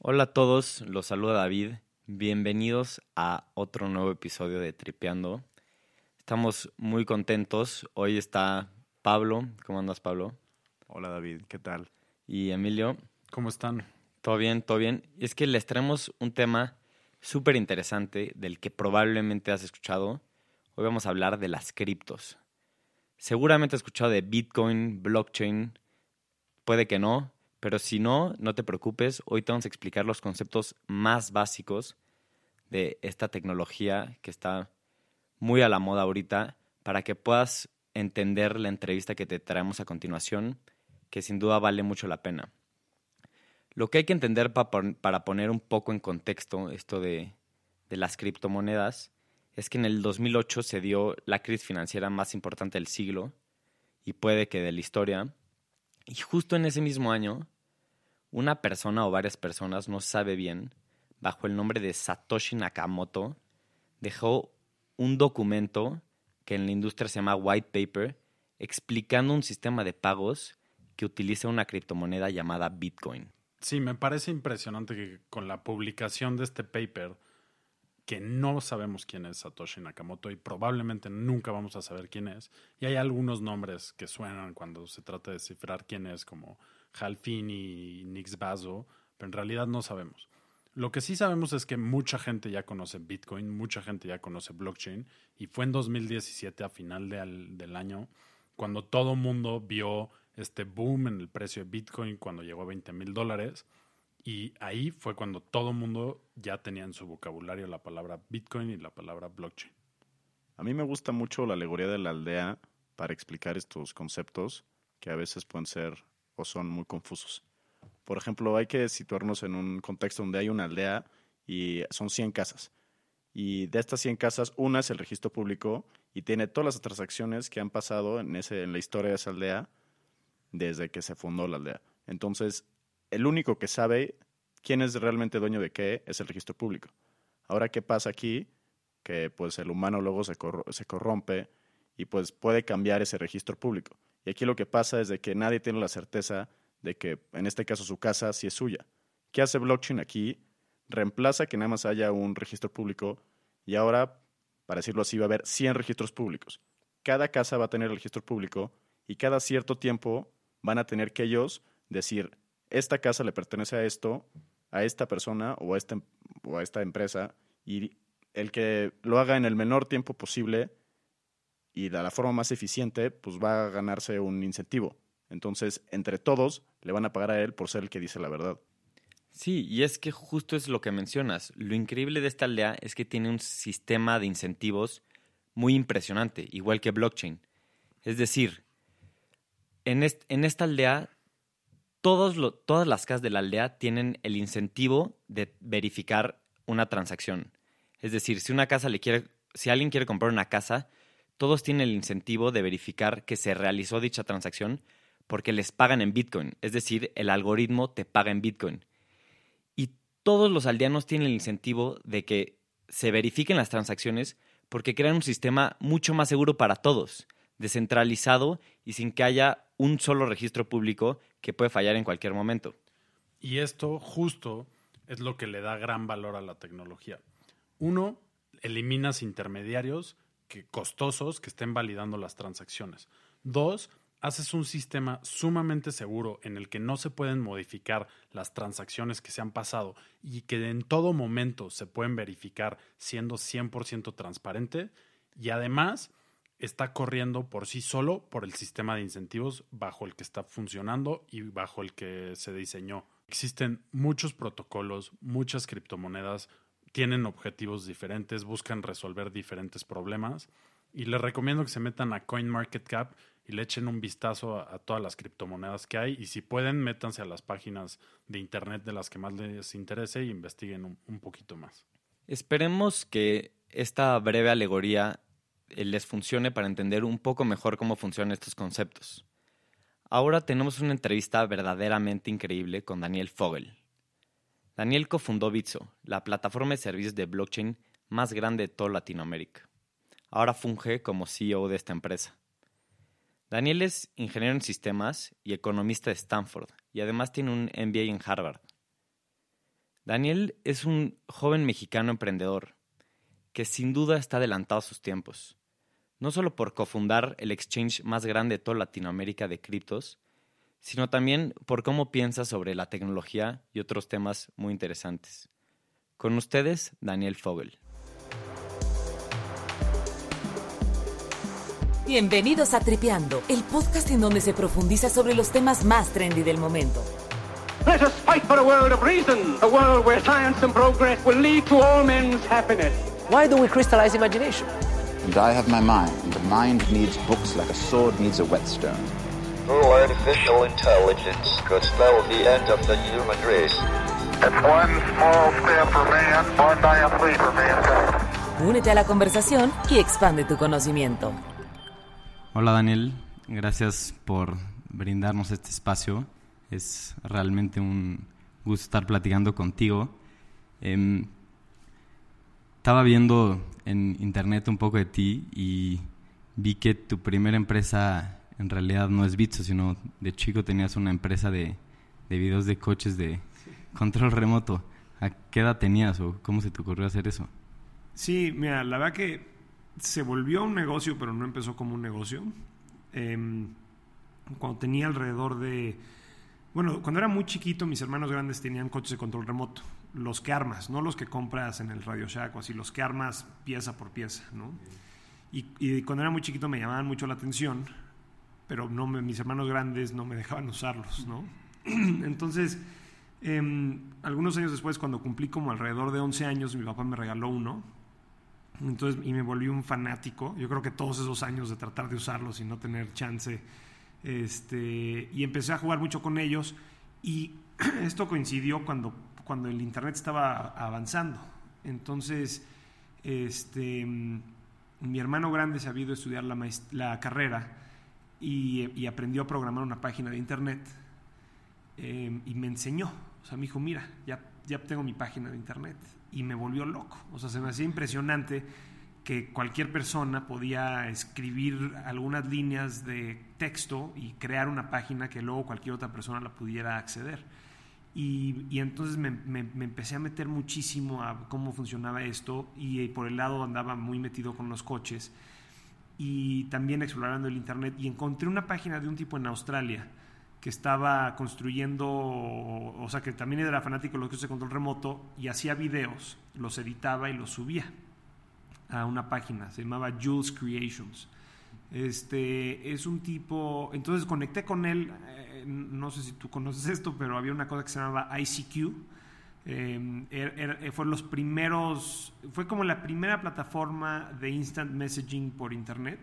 Hola a todos, los saluda David. Bienvenidos a otro nuevo episodio de Tripeando. Estamos muy contentos. Hoy está Pablo. ¿Cómo andas, Pablo? Hola, David. ¿Qué tal? Y Emilio. ¿Cómo están? Todo bien, todo bien. Es que les traemos un tema súper interesante del que probablemente has escuchado. Hoy vamos a hablar de las criptos. Seguramente has escuchado de Bitcoin, blockchain. Puede que no, pero si no, no te preocupes. Hoy te vamos a explicar los conceptos más básicos de esta tecnología que está muy a la moda ahorita para que puedas entender la entrevista que te traemos a continuación, que sin duda vale mucho la pena. Lo que hay que entender para poner un poco en contexto esto de, de las criptomonedas es que en el 2008 se dio la crisis financiera más importante del siglo y puede que de la historia. Y justo en ese mismo año, una persona o varias personas, no sabe bien, bajo el nombre de Satoshi Nakamoto, dejó un documento que en la industria se llama white paper, explicando un sistema de pagos que utiliza una criptomoneda llamada Bitcoin. Sí, me parece impresionante que con la publicación de este paper, que no sabemos quién es Satoshi Nakamoto y probablemente nunca vamos a saber quién es, y hay algunos nombres que suenan cuando se trata de descifrar quién es, como Halfini y Nix Bazo, pero en realidad no sabemos. Lo que sí sabemos es que mucha gente ya conoce Bitcoin, mucha gente ya conoce blockchain, y fue en 2017, a final del año, cuando todo mundo vio este boom en el precio de Bitcoin cuando llegó a 20 mil dólares. Y ahí fue cuando todo el mundo ya tenía en su vocabulario la palabra Bitcoin y la palabra blockchain. A mí me gusta mucho la alegoría de la aldea para explicar estos conceptos que a veces pueden ser o son muy confusos. Por ejemplo, hay que situarnos en un contexto donde hay una aldea y son 100 casas. Y de estas 100 casas, una es el registro público y tiene todas las transacciones que han pasado en, ese, en la historia de esa aldea desde que se fundó la aldea. Entonces, el único que sabe quién es realmente dueño de qué es el registro público. Ahora, ¿qué pasa aquí? Que pues el humano luego se, se corrompe y pues puede cambiar ese registro público. Y aquí lo que pasa es que nadie tiene la certeza de que en este caso su casa sí es suya. ¿Qué hace blockchain aquí? Reemplaza que nada más haya un registro público y ahora, para decirlo así, va a haber 100 registros públicos. Cada casa va a tener registro público y cada cierto tiempo van a tener que ellos decir, esta casa le pertenece a esto, a esta persona o a, este, o a esta empresa, y el que lo haga en el menor tiempo posible y de la forma más eficiente, pues va a ganarse un incentivo. Entonces, entre todos, le van a pagar a él por ser el que dice la verdad. Sí, y es que justo es lo que mencionas. Lo increíble de esta aldea es que tiene un sistema de incentivos muy impresionante, igual que blockchain. Es decir, en, esta aldea, todos todas las casas de la aldea tienen el incentivo de verificar una transacción. Es decir, si una casa le quiere, si alguien quiere comprar una casa, todos tienen el incentivo de verificar que se realizó dicha transacción porque les pagan en Bitcoin. Es decir, el algoritmo te paga en Bitcoin. Y todos los aldeanos tienen el incentivo de que se verifiquen las transacciones porque crean un sistema mucho más seguro para todos, descentralizado y sin que haya un solo registro público que puede fallar en cualquier momento. Y esto justo es lo que le da gran valor a la tecnología. Uno, eliminas intermediarios que, costosos que estén validando las transacciones. Dos, haces un sistema sumamente seguro en el que no se pueden modificar las transacciones que se han pasado y que en todo momento se pueden verificar siendo 100% transparente. Y además está corriendo por sí solo por el sistema de incentivos bajo el que está funcionando y bajo el que se diseñó. Existen muchos protocolos, muchas criptomonedas, tienen objetivos diferentes, buscan resolver diferentes problemas y les recomiendo que se metan a CoinMarketCap y le echen un vistazo a, todas las criptomonedas que hay y si pueden métanse a las páginas de internet de las que más les interese e investiguen un poquito más. Esperemos que esta breve alegoría eh, les funcione para entender un poco mejor cómo funcionan estos conceptos. Ahora tenemos una entrevista verdaderamente increíble con Daniel Fogel. Daniel cofundó Bitso, la plataforma de servicios de blockchain más grande de toda Latinoamérica. Ahora funge como CEO de esta empresa. Daniel es ingeniero en sistemas y economista de Stanford y además tiene un MBA en Harvard. Daniel es un joven mexicano emprendedor que sin duda está adelantado a sus tiempos, no solo por cofundar el exchange más grande de toda Latinoamérica de criptos, sino también por cómo piensa sobre la tecnología y otros temas muy interesantes. Con ustedes, Daniel Fogel. Bienvenidos a Tripeando, el podcast en donde se profundiza sobre los temas más trendy del momento. Let us fight for a world of reason, a world where science and progress will lead to all men's happiness. Why do we crystallize imagination? And I have my mind. The mind needs books like a sword needs a whetstone. Full artificial intelligence could spell the end of the human race. It's one small step for man, one giant leap for mankind. Únete a la conversación y expande tu conocimiento. Hola Daniel, gracias por brindarnos este espacio. Es realmente un gusto estar platicando contigo. Em, estaba viendo en internet un poco de ti y vi que tu primera empresa en realidad no es Bitso, sino de chico tenías una empresa de, de videos de coches de control remoto. ¿A qué edad tenías o cómo se te ocurrió hacer eso? Sí, mira, la verdad que se volvió un negocio, pero no empezó como un negocio. Em, cuando tenía alrededor de... Bueno, cuando era muy chiquito, mis hermanos grandes tenían coches de control remoto. Los que armas, no los que compras en el Radio Shack o así, los que armas pieza por pieza, ¿no? Y, y cuando era muy chiquito me llamaban mucho la atención, pero no me- mis hermanos grandes no me dejaban usarlos, ¿no? Entonces, em, algunos años después, cuando cumplí como alrededor de 11 años, mi papá me regaló uno. Entonces, y me volví un fanático. Yo creo que todos esos años de tratar de usarlos y no tener chance. Este, y empecé a jugar mucho con ellos. Y esto coincidió cuando, cuando el internet estaba avanzando. Entonces, este, mi hermano grande se había ido a estudiar la, la carrera y, y aprendió a programar una página de internet eh, y me enseñó. O sea, me dijo, mira, ya, ya tengo mi página de internet. Y me volvió loco. O sea, se me hacía impresionante que cualquier persona podía escribir algunas líneas de texto y crear una página que luego cualquier otra persona la pudiera acceder. Y, y entonces me, me- me empecé a meter muchísimo a cómo funcionaba esto y eh, por el lado andaba muy metido con los coches y también explorando el internet y encontré una página de un tipo en Australia que estaba construyendo, o sea, que también era fanático de los coches de control remoto y hacía videos, los editaba y los subía a una página, se llamaba Jules Creations. Este es un tipo, entonces conecté con él, eh, no sé si tú conoces esto, pero había una cosa que se llamaba ICQ. Eh, er- er- fue los primeros, fue como la primera plataforma de instant messaging por internet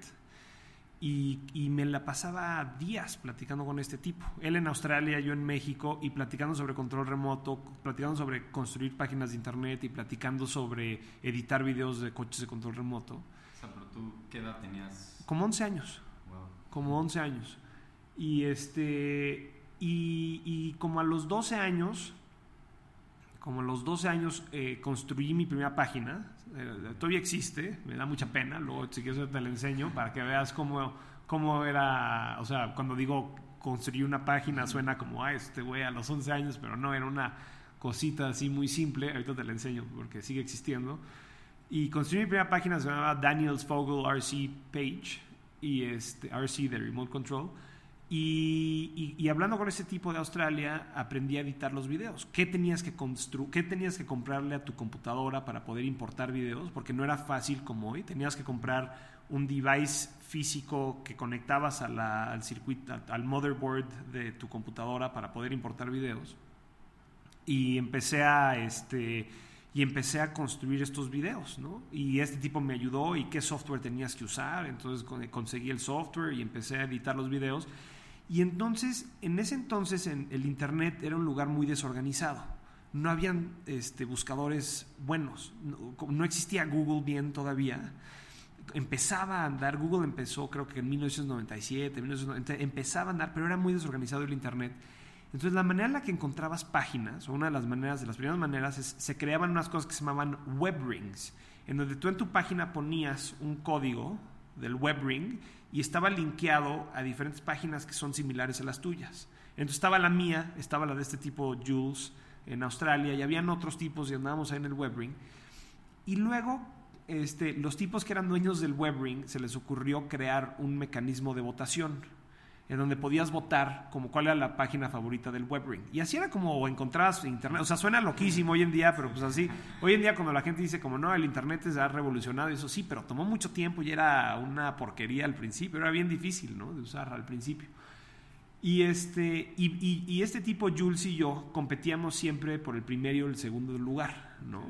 y, y me la pasaba días platicando con este tipo. Él en Australia, yo en México, y platicando sobre control remoto, platicando sobre construir páginas de internet y platicando sobre editar videos de coches de control remoto. O sea, pero tú, ¿qué edad tenías? Como 11 años. Como 11 años. Y este. Y, y como a los 12 años. Como a los 12 años eh, construí mi primera página. Eh, todavía existe, me da mucha pena. Luego, si quieres, te la enseño para que veas cómo, cómo era. O sea, cuando digo construí una página, suena como, ah, este güey a los 11 años, pero no, era una cosita así muy simple. Ahorita te la enseño porque sigue existiendo. Y construí mi primera página, se llamaba Daniels Fogel RC Page, y este, RC de Remote Control. Y, y- y hablando con ese tipo de Australia, aprendí a editar los videos. ¿Qué tenías, que constru ¿Qué tenías que comprarle a tu computadora para poder importar videos? Porque no era fácil como hoy. Tenías que comprar un device físico que conectabas a la- al circuito, al- al motherboard de tu computadora para poder importar videos y empecé a este y empecé a construir estos videos, ¿no? Y este tipo me ayudó y qué software tenías que usar, entonces con- conseguí el software y empecé a editar los videos. Y entonces, en ese entonces en el internet era un lugar muy desorganizado. No habían este, buscadores buenos, no, existía Google bien todavía. Empezaba a andar, Google empezó creo que en 1997, 1990, empezaba a andar, pero era muy desorganizado el internet. Entonces, la manera en la que encontrabas páginas, o una de las maneras, de las primeras maneras, es se creaban unas cosas que se llamaban web rings, en donde tú en tu página ponías un código del web ring y estaba linkeado a diferentes páginas que son similares a las tuyas. Entonces estaba la mía, estaba la de este tipo Jules, en Australia y habían otros tipos y andábamos ahí en el WebRing. Y luego este, los tipos que eran dueños del WebRing se les ocurrió crear un mecanismo de votación en donde podías votar como cuál era la página favorita del WebRing. Y así era como encontrabas internet. O sea, suena loquísimo hoy en día, pero pues así. Hoy en día cuando la gente dice como no, el internet se ha revolucionado, eso sí, pero tomó mucho tiempo y era una porquería al principio. Era bien difícil, ¿no? De usar al principio. Y este, y, y- y este tipo, Jules y yo, competíamos siempre por el primero y el segundo lugar, ¿no?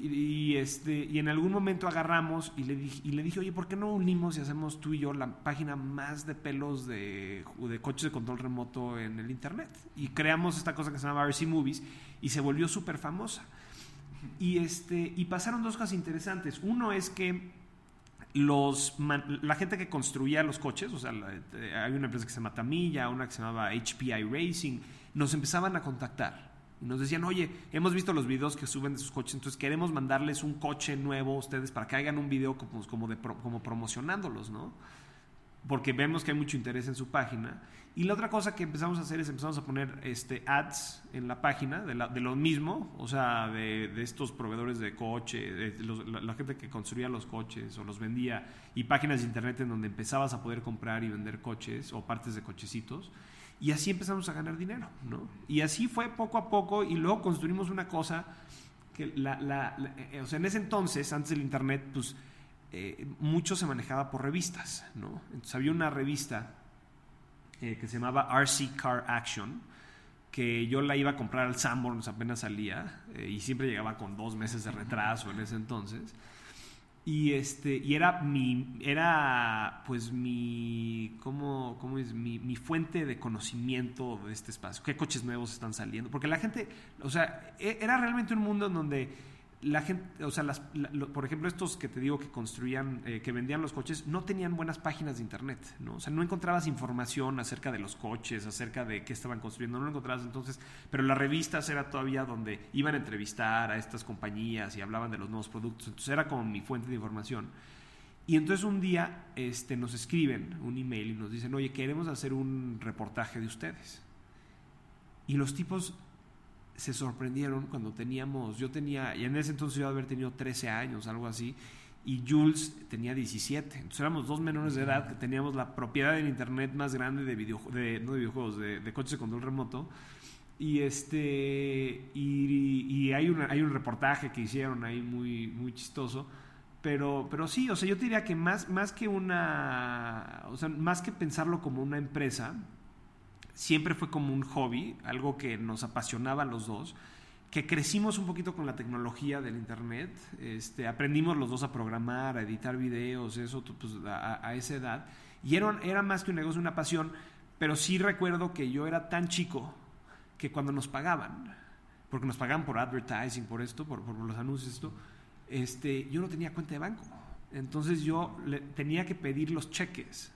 Y, este, y en algún momento agarramos y le, dije, y le dije, oye, ¿por qué no unimos y hacemos tú y yo la página más de pelos de, de coches de control remoto en el Internet? Y creamos esta cosa que se llama RC Movies y se volvió súper famosa. Y, este, y pasaron dos cosas interesantes. Uno es que los la gente que construía los coches, o sea, la- eh, hay una empresa que se llama Tamilla, una que se llamaba HPI Racing, nos empezaban a contactar y nos decían, oye, hemos visto los videos que suben de sus coches, entonces queremos mandarles un coche nuevo a ustedes para que hagan un video como, como, de como promocionándolos, ¿no? Porque vemos que hay mucho interés en su página. Y la otra cosa que empezamos a hacer es empezamos a poner este, ads en la página de, la- de lo mismo, o sea, de, de estos proveedores de coche, de los- la, la gente que construía los coches o los vendía, y páginas de internet en donde empezabas a poder comprar y vender coches o partes de cochecitos. Y así empezamos a ganar dinero, ¿no? Y así fue poco a poco y luego construimos una cosa que la, la- eh, o sea, en ese entonces, antes del internet, pues eh, mucho se manejaba por revistas, ¿no? Entonces había una revista eh, que se llamaba RC Car Action, que yo la iba a comprar al Sanborns apenas salía eh, y siempre llegaba con dos meses de retraso en ese entonces. Y este y era mi era pues mi cómo, cómo es mi, mi fuente de conocimiento de este espacio, qué coches nuevos están saliendo, porque la gente, o sea, e- era realmente un mundo en donde la gente, o sea, las, la- lo- por ejemplo, estos que te digo que construían, eh, que vendían los coches, no tenían buenas páginas de internet, ¿no? O sea, no encontrabas información acerca de los coches, acerca de qué estaban construyendo, no lo encontrabas entonces, pero las revistas era todavía donde iban a entrevistar a estas compañías y hablaban de los nuevos productos, entonces era como mi fuente de información. Y entonces un día este, nos escriben un email y nos dicen, oye, queremos hacer un reportaje de ustedes. Y los tipos se sorprendieron cuando teníamos, yo tenía, y en ese entonces yo haber tenido 13 años, algo así, y Jules tenía 17. Entonces éramos dos menores de edad que teníamos la propiedad en internet más grande de, video, de no de videojuegos, de, de coches de control remoto. Y este y, y hay, una, hay un reportaje que hicieron ahí muy, muy chistoso. Pero, pero sí, o sea, yo te diría que más, más que una. O sea, más que pensarlo como una empresa, siempre fue como un hobby, algo que nos apasionaba a los dos, que crecimos un poquito con la tecnología del internet, este, aprendimos los dos a programar, a editar videos, eso pues, a, esa edad, y era, era más que un negocio, una pasión, pero sí recuerdo que yo era tan chico que cuando nos pagaban, porque nos pagaban por advertising, por esto, por, los anuncios, esto, este, yo no tenía cuenta de banco. Entonces yo tenía que pedir los cheques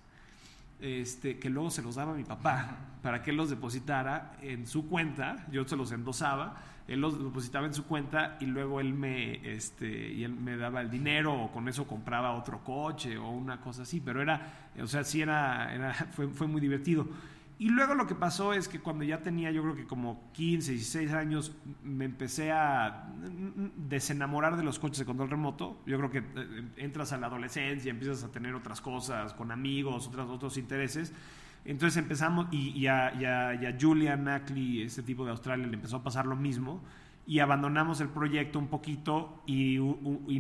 este, que luego se los daba mi papá para que él los depositara en su cuenta, yo se los endosaba, él los depositaba en su cuenta y luego él me, este, y él me daba el dinero o con eso compraba otro coche o una cosa así, pero era, o sea, sí era, era fue, fue muy divertido. Y luego lo que pasó es que cuando ya tenía yo creo que como 15, 16 años, me empecé a desenamorar de los coches de control remoto. Yo creo que eh, entras a la adolescencia, empiezas a tener otras cosas con amigos, otros, otros intereses. Entonces empezamos, y, y, a, y, a, y Julian este tipo de Australia, le empezó a pasar lo mismo. Y abandonamos el proyecto un poquito y,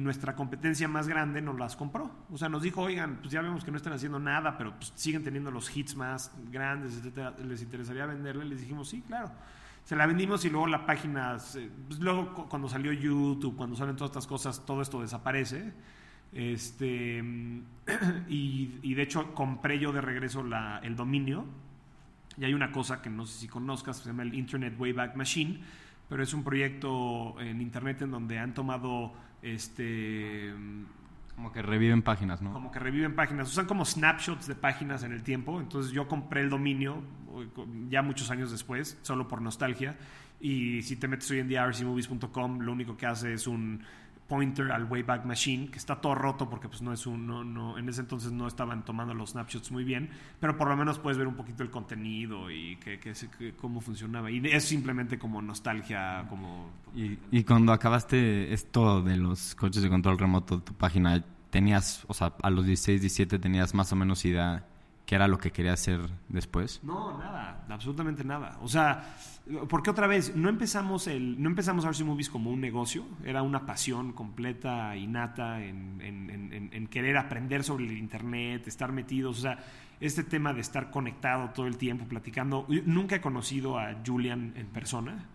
nuestra competencia más grande nos las compró. O sea, nos dijo, oigan, pues ya vemos que no están haciendo nada, pero pues siguen teniendo los hits más grandes, etcétera. ¿Les interesaría venderle? Les dijimos, sí, claro. Se la vendimos y luego la página, pues luego cuando salió YouTube, cuando salen todas estas cosas, todo esto desaparece. Este, y, y de hecho compré yo de regreso la, el dominio. Y hay una cosa que no sé si conozcas, se llama el Internet Wayback Machine pero es un proyecto en internet en donde han tomado este como que reviven páginas, ¿no? Como que reviven páginas, usan como snapshots de páginas en el tiempo, entonces yo compré el dominio ya muchos años después, solo por nostalgia, y si te metes hoy en día a rcmovies.com, lo único que hace es un pointer al Wayback Machine, que está todo roto porque pues no es un, no, no, en ese entonces no estaban tomando los snapshots muy bien, pero por lo menos puedes ver un poquito el contenido y que, que, que- cómo funcionaba. Y es simplemente como nostalgia, como... Y, y cuando acabaste esto de los coches de control remoto, tu página, tenías, o sea, a los 16, 17 tenías más o menos idea qué era lo que querías hacer después. No, nada, absolutamente nada. O sea, porque otra vez, no empezamos, el, no empezamos RC Movies como un negocio, era una pasión completa, innata en, en- en- en- querer aprender sobre el Internet, estar metidos, o sea, este tema de estar conectado todo el tiempo, platicando. Nunca he conocido a Julian en persona.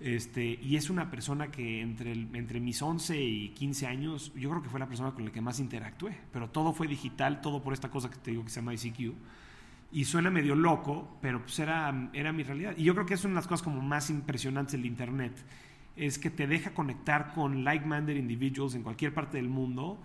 Este, y es una persona que entre, entre mis 11 y 15 años, yo creo que fue la persona con la que más interactué. Pero todo fue digital, todo por esta cosa que te digo que se llama ICQ. Y suena medio loco, pero pues era, era mi realidad. Y yo creo que es una de las cosas como más impresionantes del Internet. Es que te deja conectar con like-minded individuals en cualquier parte del mundo.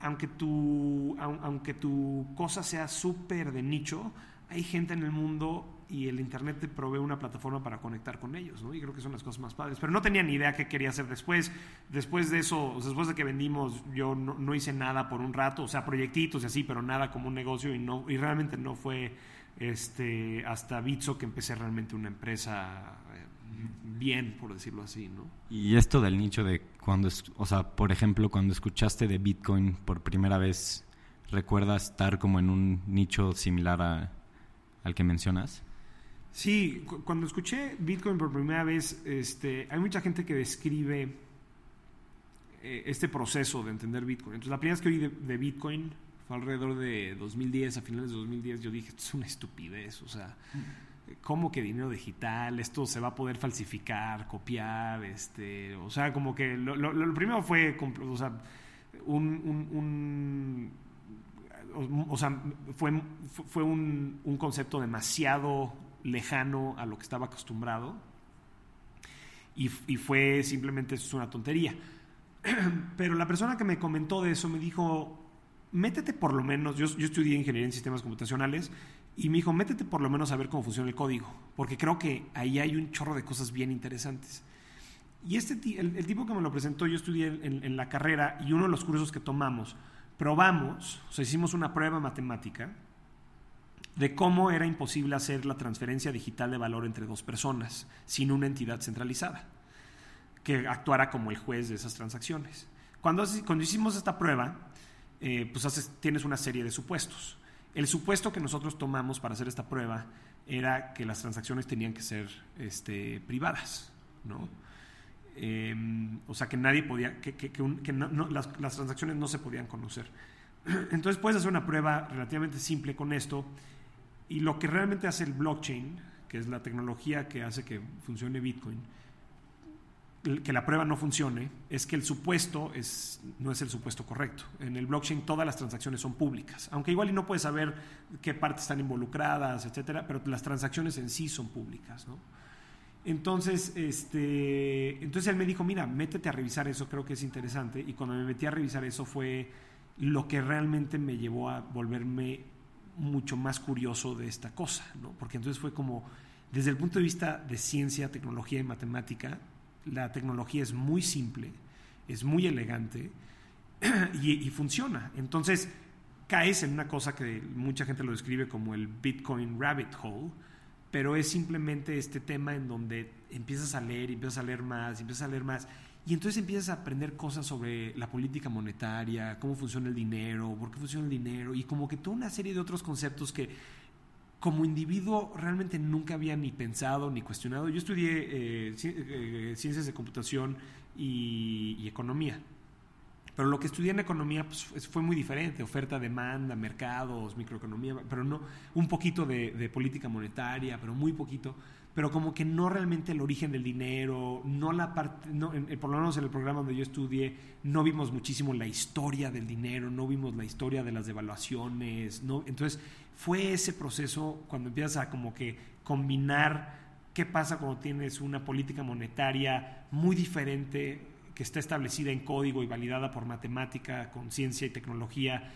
Aunque tu, aun- aunque tu cosa sea súper de nicho, hay gente en el mundo y el Internet te provee una plataforma para conectar con ellos, ¿no? Y creo que son las cosas más padres. Pero no tenía ni idea qué quería hacer después. Después de eso, después de que vendimos, yo no, hice nada por un rato, o sea, proyectitos y así, pero nada como un negocio y, no, y realmente no fue este, hasta Bitso que empecé realmente una empresa eh, bien, por decirlo así, ¿no? Y esto del nicho de cuando, o sea, por ejemplo, cuando escuchaste de Bitcoin por primera vez, ¿recuerdas estar como en un nicho similar a- al que mencionas? Sí, cu- cuando escuché Bitcoin por primera vez, este, hay mucha gente que describe eh, este proceso de entender Bitcoin. Entonces, la primera vez que oí de, Bitcoin fue alrededor de 2010, a finales de 2010, yo dije, esto es una estupidez, o sea, ¿cómo que dinero digital? Esto se va a poder falsificar, copiar, este, o sea, como que lo, primero fue, o sea, un, o sea, fue, fue un, un concepto demasiado lejano a lo que estaba acostumbrado y, fue simplemente es una tontería. Pero la persona que me comentó de eso me dijo, métete por lo menos, yo, yo estudié ingeniería en sistemas computacionales y me dijo, métete por lo menos a ver cómo funciona el código, porque creo que ahí hay un chorro de cosas bien interesantes. Y este el tipo que me lo presentó, yo estudié en, en la carrera y uno de los cursos que tomamos, probamos, o sea, hicimos una prueba matemática de cómo era imposible hacer la transferencia digital de valor entre dos personas sin una entidad centralizada que actuara como el juez de esas transacciones. Cuando, cuando hicimos esta prueba, eh, pues tienes una serie de supuestos. El supuesto que nosotros tomamos para hacer esta prueba era que las transacciones tenían que ser este, privadas, ¿no? Eh, o sea, que nadie podía, que, que- que las, las transacciones no se podían conocer. Entonces puedes hacer una prueba relativamente simple con esto y lo que realmente hace el blockchain, que es la tecnología que hace que funcione Bitcoin, que la prueba no funcione, es que el supuesto es, no es el supuesto correcto. En el blockchain todas las transacciones son públicas, aunque igual y no puedes saber qué partes están involucradas, etcétera, pero las transacciones en sí son públicas, ¿no? Entonces, este, entonces él me dijo, mira, métete a revisar eso, creo que es interesante. Y cuando me metí a revisar eso fue lo que realmente me llevó a volverme mucho más curioso de esta cosa, ¿no? Porque entonces fue como, desde el punto de vista de ciencia, tecnología y matemática, la tecnología es muy simple, es muy elegante y, funciona. Entonces, caes en una cosa que mucha gente lo describe como el Bitcoin rabbit hole, pero es simplemente este tema en donde empiezas a leer y empiezas a leer más y empiezas a leer más y entonces empiezas a aprender cosas sobre la política monetaria, cómo funciona el dinero, por qué funciona el dinero y como que toda una serie de otros conceptos que como individuo realmente nunca había ni pensado ni cuestionado. Yo estudié eh, eh, ciencias de computación y, economía. Pero lo que estudié en economía pues, fue muy diferente, oferta, demanda, mercados, microeconomía, pero no un poquito de, de política monetaria, pero muy poquito, pero como que no realmente el origen del dinero, no la parte, por lo menos en el programa donde yo estudié, no vimos muchísimo la historia del dinero, no vimos la historia de las devaluaciones, no, entonces fue ese proceso cuando empiezas a como que combinar qué pasa cuando tienes una política monetaria muy diferente que está establecida en código y validada por matemática, con ciencia y tecnología,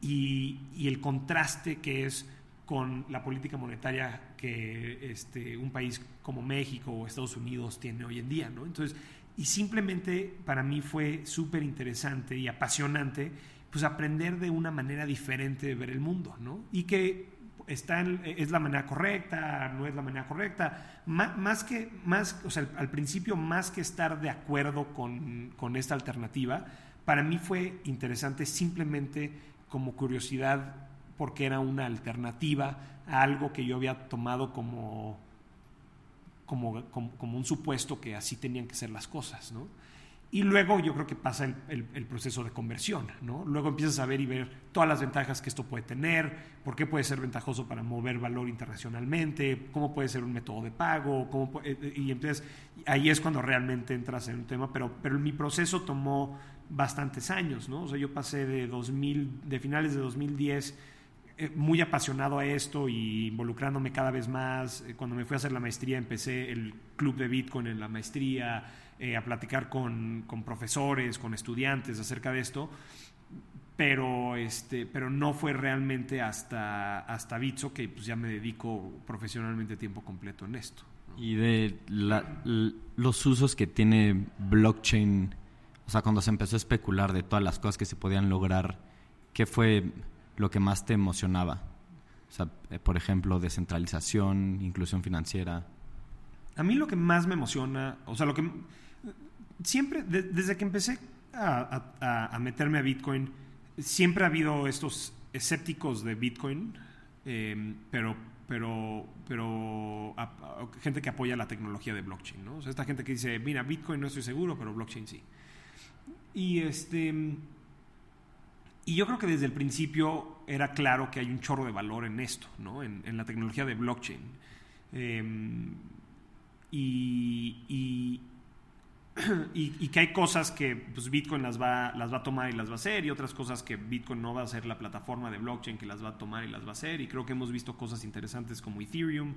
y, y el contraste que es con la política monetaria que este, un país como México o Estados Unidos tiene hoy en día, ¿no? Entonces, y simplemente para mí fue súper interesante y apasionante, pues aprender de una manera diferente de ver el mundo, ¿no? Y que está en- es la manera correcta, no es la manera correcta. Má- Más, que, más, o sea, al principio, más que estar de acuerdo con, con esta alternativa, para mí fue interesante simplemente como curiosidad, porque era una alternativa a algo que yo había tomado como, como, un supuesto que así tenían que ser las cosas, ¿no? Y luego yo creo que pasa el, proceso de conversión, ¿no? Luego empiezas a ver y ver todas las ventajas que esto puede tener, por qué puede ser ventajoso para mover valor internacionalmente, cómo puede ser un método de pago, cómo pu- eh, y entonces ahí es cuando realmente entras en un tema, pero, pero mi proceso tomó bastantes años, ¿no? O sea, yo pasé de 2000, de finales de 2010 eh, muy apasionado a esto y involucrándome cada vez más. Eh, Cuando me fui a hacer la maestría empecé el club de Bitcoin en la maestría, eh, a platicar con, con profesores, con estudiantes acerca de esto, pero, este, pero no fue realmente hasta, hasta Bitso que pues, ya me dedico profesionalmente tiempo completo en esto. Y de los usos que tiene blockchain, o sea, cuando se empezó a especular de todas las cosas que se podían lograr, ¿qué fue lo que más te emocionaba? O sea, eh, por ejemplo, descentralización, inclusión financiera. A mí lo que más me emociona, o sea, lo que siempre, de- desde que empecé a, meterme a Bitcoin, siempre ha habido estos escépticos de Bitcoin, eh, pero, pero, pero gente que apoya la tecnología de blockchain, ¿no? O sea, esta gente que dice, mira, Bitcoin no estoy seguro, pero blockchain sí. Y este. Y yo creo que desde el principio era claro que hay un chorro de valor en esto, ¿no? En, la tecnología de blockchain. Y, y, y- y que hay cosas que pues, Bitcoin las va, las va a tomar y las va a hacer, y otras cosas que Bitcoin no va a ser la plataforma de blockchain que las va a tomar y las va a hacer. Y creo que hemos visto cosas interesantes como Ethereum,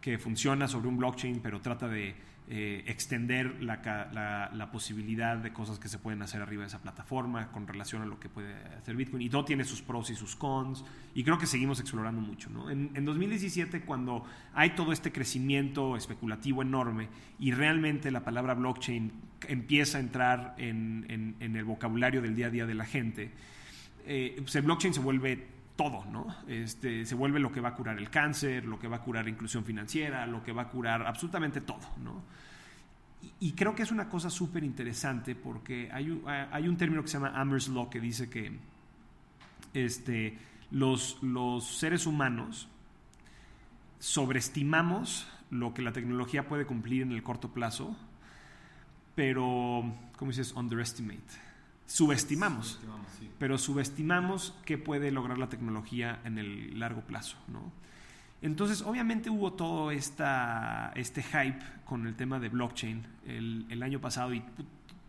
que funciona sobre un blockchain, pero trata de eh, extender la, la- la posibilidad de cosas que se pueden hacer arriba de esa plataforma con relación a lo que puede hacer Bitcoin. Y todo tiene sus pros y sus cons. Y creo que seguimos explorando mucho. ¿no? En, en 2017, cuando hay todo este crecimiento especulativo enorme y realmente la palabra blockchain empieza a entrar en, en- en el vocabulario del día a día de la gente, eh, pues el blockchain se vuelve todo, ¿no? Este, se vuelve lo que va a curar el cáncer, lo que va a curar inclusión financiera, lo que va a curar absolutamente todo, ¿no? Y, creo que es una cosa súper interesante porque hay un, hay un término que se llama Amherst Law que dice que este, los, los seres humanos sobreestimamos lo que la tecnología puede cumplir en el corto plazo, pero, ¿cómo dices? Underestimate. Subestimamos. Pero subestimamos qué puede lograr la tecnología en el largo plazo, ¿no? Entonces, obviamente hubo todo esta, este hype con el tema de blockchain el, el año pasado y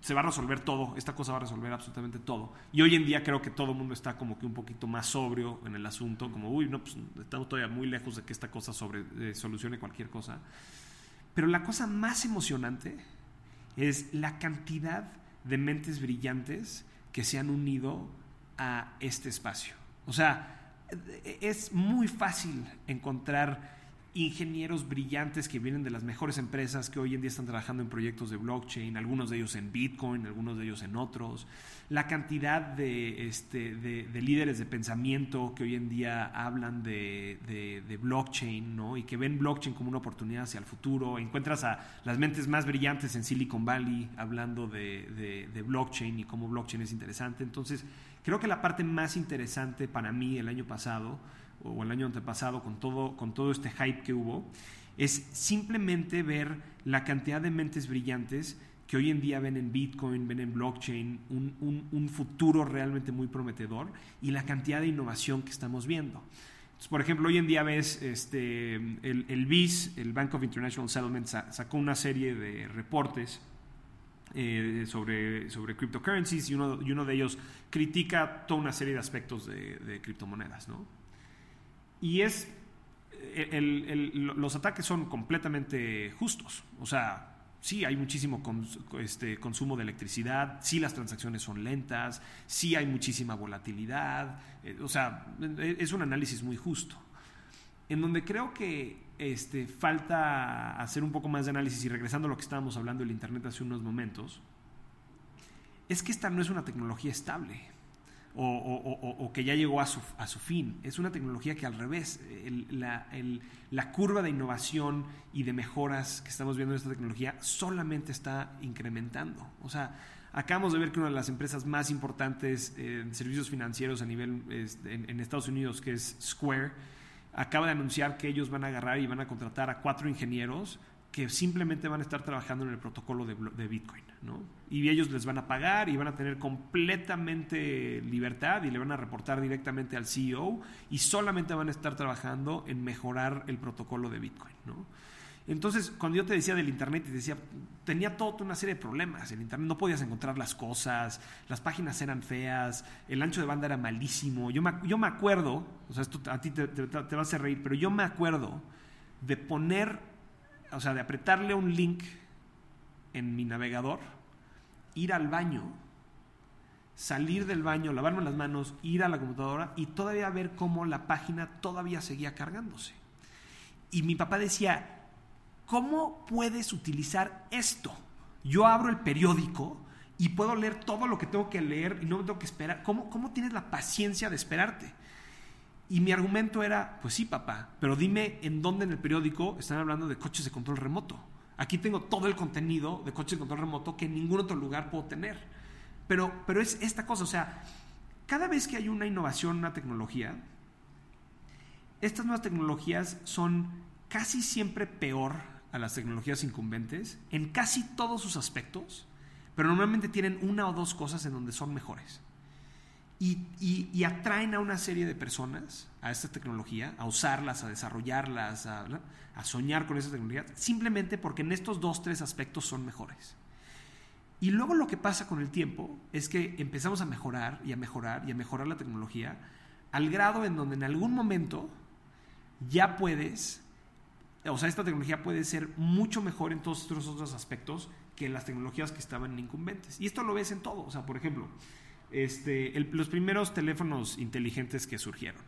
se va a resolver todo, esta cosa va a resolver absolutamente todo. Y hoy en día creo que todo el mundo está como que un poquito más sobrio en el asunto, como, uy, no, pues estamos todavía muy lejos de que esta cosa sobre, eh, solucione cualquier cosa. Pero la cosa más emocionante es la cantidad de mentes brillantes que se han unido a este espacio. O sea, es muy fácil encontrar ingenieros brillantes que vienen de las mejores empresas que hoy en día están trabajando en proyectos de blockchain, algunos de ellos en Bitcoin, algunos de ellos en otros. La cantidad de, este, de, de líderes de pensamiento que hoy en día hablan de, de, blockchain ¿no? y que ven blockchain como una oportunidad hacia el futuro. Encuentras a las mentes más brillantes en Silicon Valley hablando de, de blockchain y cómo blockchain es interesante. Entonces, creo que la parte más interesante para mí el año pasado o el año antepasado con todo, con todo este hype que hubo, es simplemente ver la cantidad de mentes brillantes que hoy en día ven en Bitcoin, ven en blockchain, un, un, un futuro realmente muy prometedor y la cantidad de innovación que estamos viendo. Entonces, por ejemplo, hoy en día ves este, el, el BIS, el Bank of International Settlements, sacó una serie de reportes eh, sobre, sobre cryptocurrencies y uno, y uno de ellos critica toda una serie de aspectos de, de criptomonedas, ¿no? Y es. El, los ataques son completamente justos. O sea, sí hay muchísimo este, consumo de electricidad, sí las transacciones son lentas, sí hay muchísima volatilidad. Eh, o sea, es un análisis muy justo. En donde creo que este, falta hacer un poco más de análisis y regresando a lo que estábamos hablando del Internet hace unos momentos, es que esta no es una tecnología estable o, que ya llegó a su, a su fin. Es una tecnología que al revés, la, la curva de innovación y de mejoras que estamos viendo en esta tecnología solamente está incrementando. O sea, acabamos de ver que una de las empresas más importantes en servicios financieros a nivel en, en Estados Unidos, que es Square, acaba de anunciar que ellos van a agarrar y van a contratar a cuatro ingenieros que simplemente van a estar trabajando en el protocolo de, Bitcoin, ¿no? Y ellos les van a pagar y van a tener completamente libertad y le van a reportar directamente al CEO y solamente van a estar trabajando en mejorar el protocolo de Bitcoin, ¿no? Entonces, cuando yo te decía del Internet, te decía, tenía toda una serie de problemas. El Internet no podías encontrar las cosas, las páginas eran feas, el ancho de banda era malísimo. Yo me, yo me acuerdo, o sea, esto a ti te, te- te va a hacer reír, pero yo me acuerdo de poner, o sea, de apretarle un link en mi navegador, ir al baño, salir del baño, lavarme las manos, ir a la computadora y todavía ver cómo la página todavía seguía cargándose. Y mi papá decía, ¿cómo puedes utilizar esto? Yo abro el periódico y puedo leer todo lo que tengo que leer y no me tengo que esperar. ¿Cómo, cómo tienes la paciencia de esperarte? Y mi argumento era, pues sí, papá, pero dime en dónde en el periódico están hablando de coches de control remoto. Aquí tengo todo el contenido de coches de control remoto que en ningún otro lugar puedo tener. Pero, pero es esta cosa, o sea, cada vez que hay una innovación, una tecnología, estas nuevas tecnologías son casi siempre peor a las tecnologías incumbentes en casi todos sus aspectos, pero normalmente tienen una o dos cosas en donde son mejores. Y, y- y atraen a una serie de personas a esta tecnología, a usarlas, a desarrollarlas, a, a soñar con esa tecnología, simplemente porque en estos dos, tres aspectos son mejores. Y luego lo que pasa con el tiempo es que empezamos a mejorar y a mejorar y a mejorar la tecnología al grado en donde en algún momento ya puedes, o sea, esta tecnología puede ser mucho mejor en todos estos otros aspectos que las tecnologías que estaban incumbentes. Y esto lo ves en todo. O sea, por ejemplo, este, el- los primeros teléfonos inteligentes que surgieron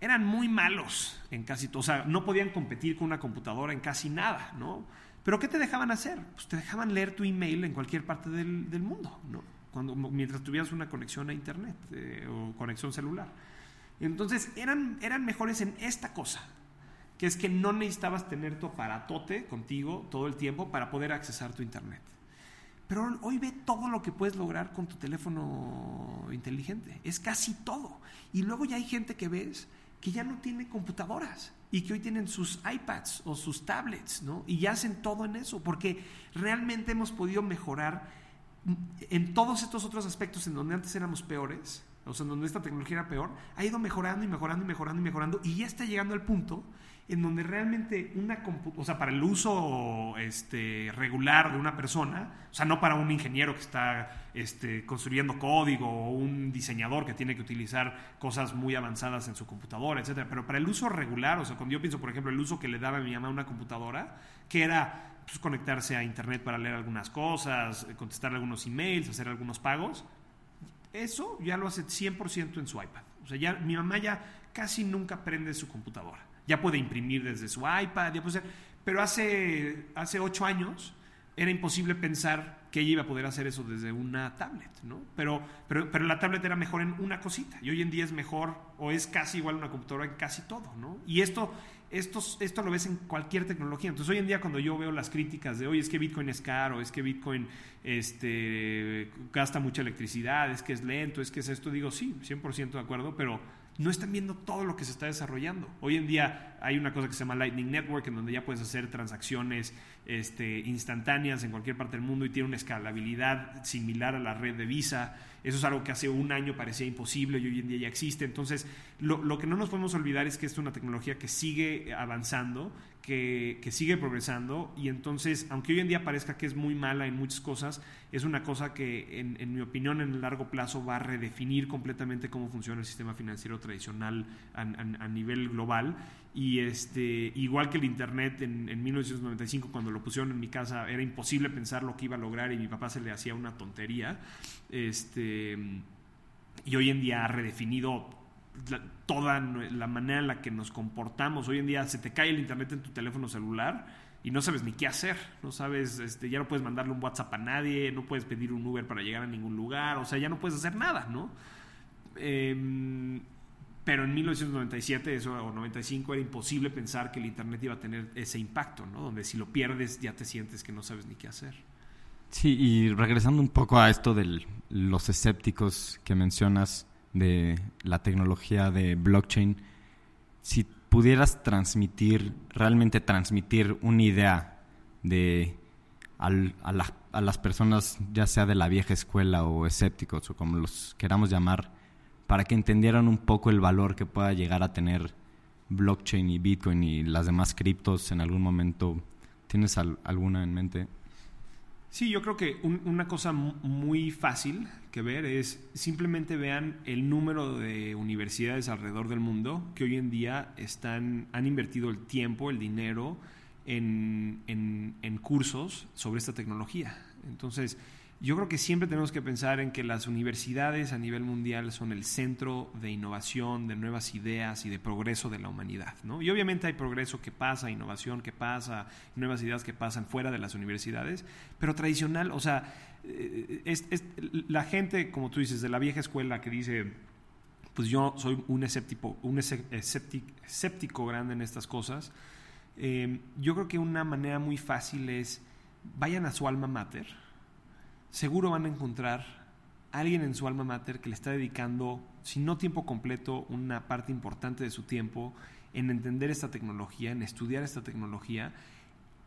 eran muy malos en casi todo. O sea, no podían competir con una computadora en casi nada, ¿no? Pero ¿qué te dejaban hacer? Pues te dejaban leer tu email en cualquier parte del, mundo, ¿no? Cuando, mientras tuvieras una conexión a internet eh, o conexión celular. Entonces eran, eran mejores en esta cosa, que es que no necesitabas tener tu aparatote contigo todo el tiempo para poder accesar tu internet. Pero hoy ve todo lo que puedes lograr con tu teléfono inteligente. Es casi todo. Y luego ya hay gente que ves que ya no tiene computadoras y que hoy tienen sus iPads o sus tablets, ¿no? Y ya hacen todo en eso, porque realmente hemos podido mejorar en todos estos otros aspectos en donde antes éramos peores, o sea, en donde esta tecnología era peor, ha ido mejorando y mejorando y mejorando y mejorando y ya está llegando al punto en donde realmente una compu- o sea, para el uso este, regular de una persona, o sea, no para un ingeniero que está este, construyendo código o un diseñador que tiene que utilizar cosas muy avanzadas en su computadora, etcétera, pero para el uso regular, o sea, cuando yo pienso, por ejemplo, el uso que le daba a mi mamá una computadora, que era pues, conectarse a internet para leer algunas cosas, eh, contestar algunos emails, hacer algunos pagos, eso ya lo hace 100% en su iPad. O sea, ya mi mamá ya casi nunca prende su computadora. Ya puede imprimir desde su iPad, ya puede hacer- pero hace, hace ocho años era imposible pensar que ella iba a poder hacer eso desde una tablet, ¿no? Pero, pero, pero la tablet era mejor en una cosita y hoy en día es mejor o es casi igual a una computadora en casi todo, ¿no? Y esto, esto, esto lo ves en cualquier tecnología. Entonces hoy en día cuando yo veo las críticas de, oye, es que Bitcoin es caro, es que Bitcoin este, gasta mucha electricidad, es que es lento, es que es esto, digo, sí, 100% de acuerdo, pero no están viendo todo lo que se está desarrollando. Hoy en día hay una cosa que se llama Lightning Network, en donde ya puedes hacer transacciones este, instantáneas en cualquier parte del mundo y tiene una escalabilidad similar a la red de Visa. Eso es algo que hace un año parecía imposible y hoy en día ya existe. Entonces, lo, lo que no nos podemos olvidar es que es una tecnología que sigue avanzando, que, sigue progresando y entonces, aunque hoy en día parezca que es muy mala en muchas cosas, es una cosa que, en, mi opinión, en el largo plazo va a redefinir completamente cómo funciona el sistema financiero tradicional a, nivel global. Y este, igual que el Internet en, en 1995, cuando lo pusieron en mi casa, era imposible pensar lo que iba a lograr y mi papá se le hacía una tontería. Este, y hoy en día ha redefinido toda la manera en la que nos comportamos. Hoy en día se te cae el internet en tu teléfono celular y no sabes ni qué hacer. No sabes, este, ya no puedes mandarle un WhatsApp a nadie, no puedes pedir un Uber para llegar a ningún lugar, o sea, ya no puedes hacer nada, ¿no? Em, pero en 1997 eso, o 95 era imposible pensar que el internet iba a tener ese impacto, ¿no? Donde si lo pierdes ya te sientes que no sabes ni qué hacer. Sí, y regresando un poco a esto de los escépticos que mencionas de la tecnología de blockchain, si pudieras transmitir, realmente transmitir una idea de al- a, a las personas, ya sea de la vieja escuela o escépticos o como los queramos llamar, para que entendieran un poco el valor que pueda llegar a tener blockchain y bitcoin y las demás criptos en algún momento, ¿tienes al- alguna en mente? Sí, yo creo que un- una cosa mu- muy fácil que ver es simplemente vean el número de universidades alrededor del mundo que hoy en día están, han invertido el tiempo, el dinero en, en- en cursos sobre esta tecnología. Entonces, yo creo que siempre tenemos que pensar en que las universidades a nivel mundial son el centro de innovación, de nuevas ideas y de progreso de la humanidad. ¿no? Y obviamente hay progreso que pasa, innovación que pasa, nuevas ideas que pasan fuera de las universidades, pero tradicional, o sea, eh, la gente, como tú dices, de la vieja escuela que dice, pues yo soy un escéptico, un escep- escéptic- escéptico grande en estas cosas, eh, yo creo que una manera muy fácil es, vayan a su alma mater, seguro van a encontrar alguien en su alma mater que le está dedicando, si no tiempo completo, una parte importante de su tiempo en entender esta tecnología, en estudiar esta tecnología,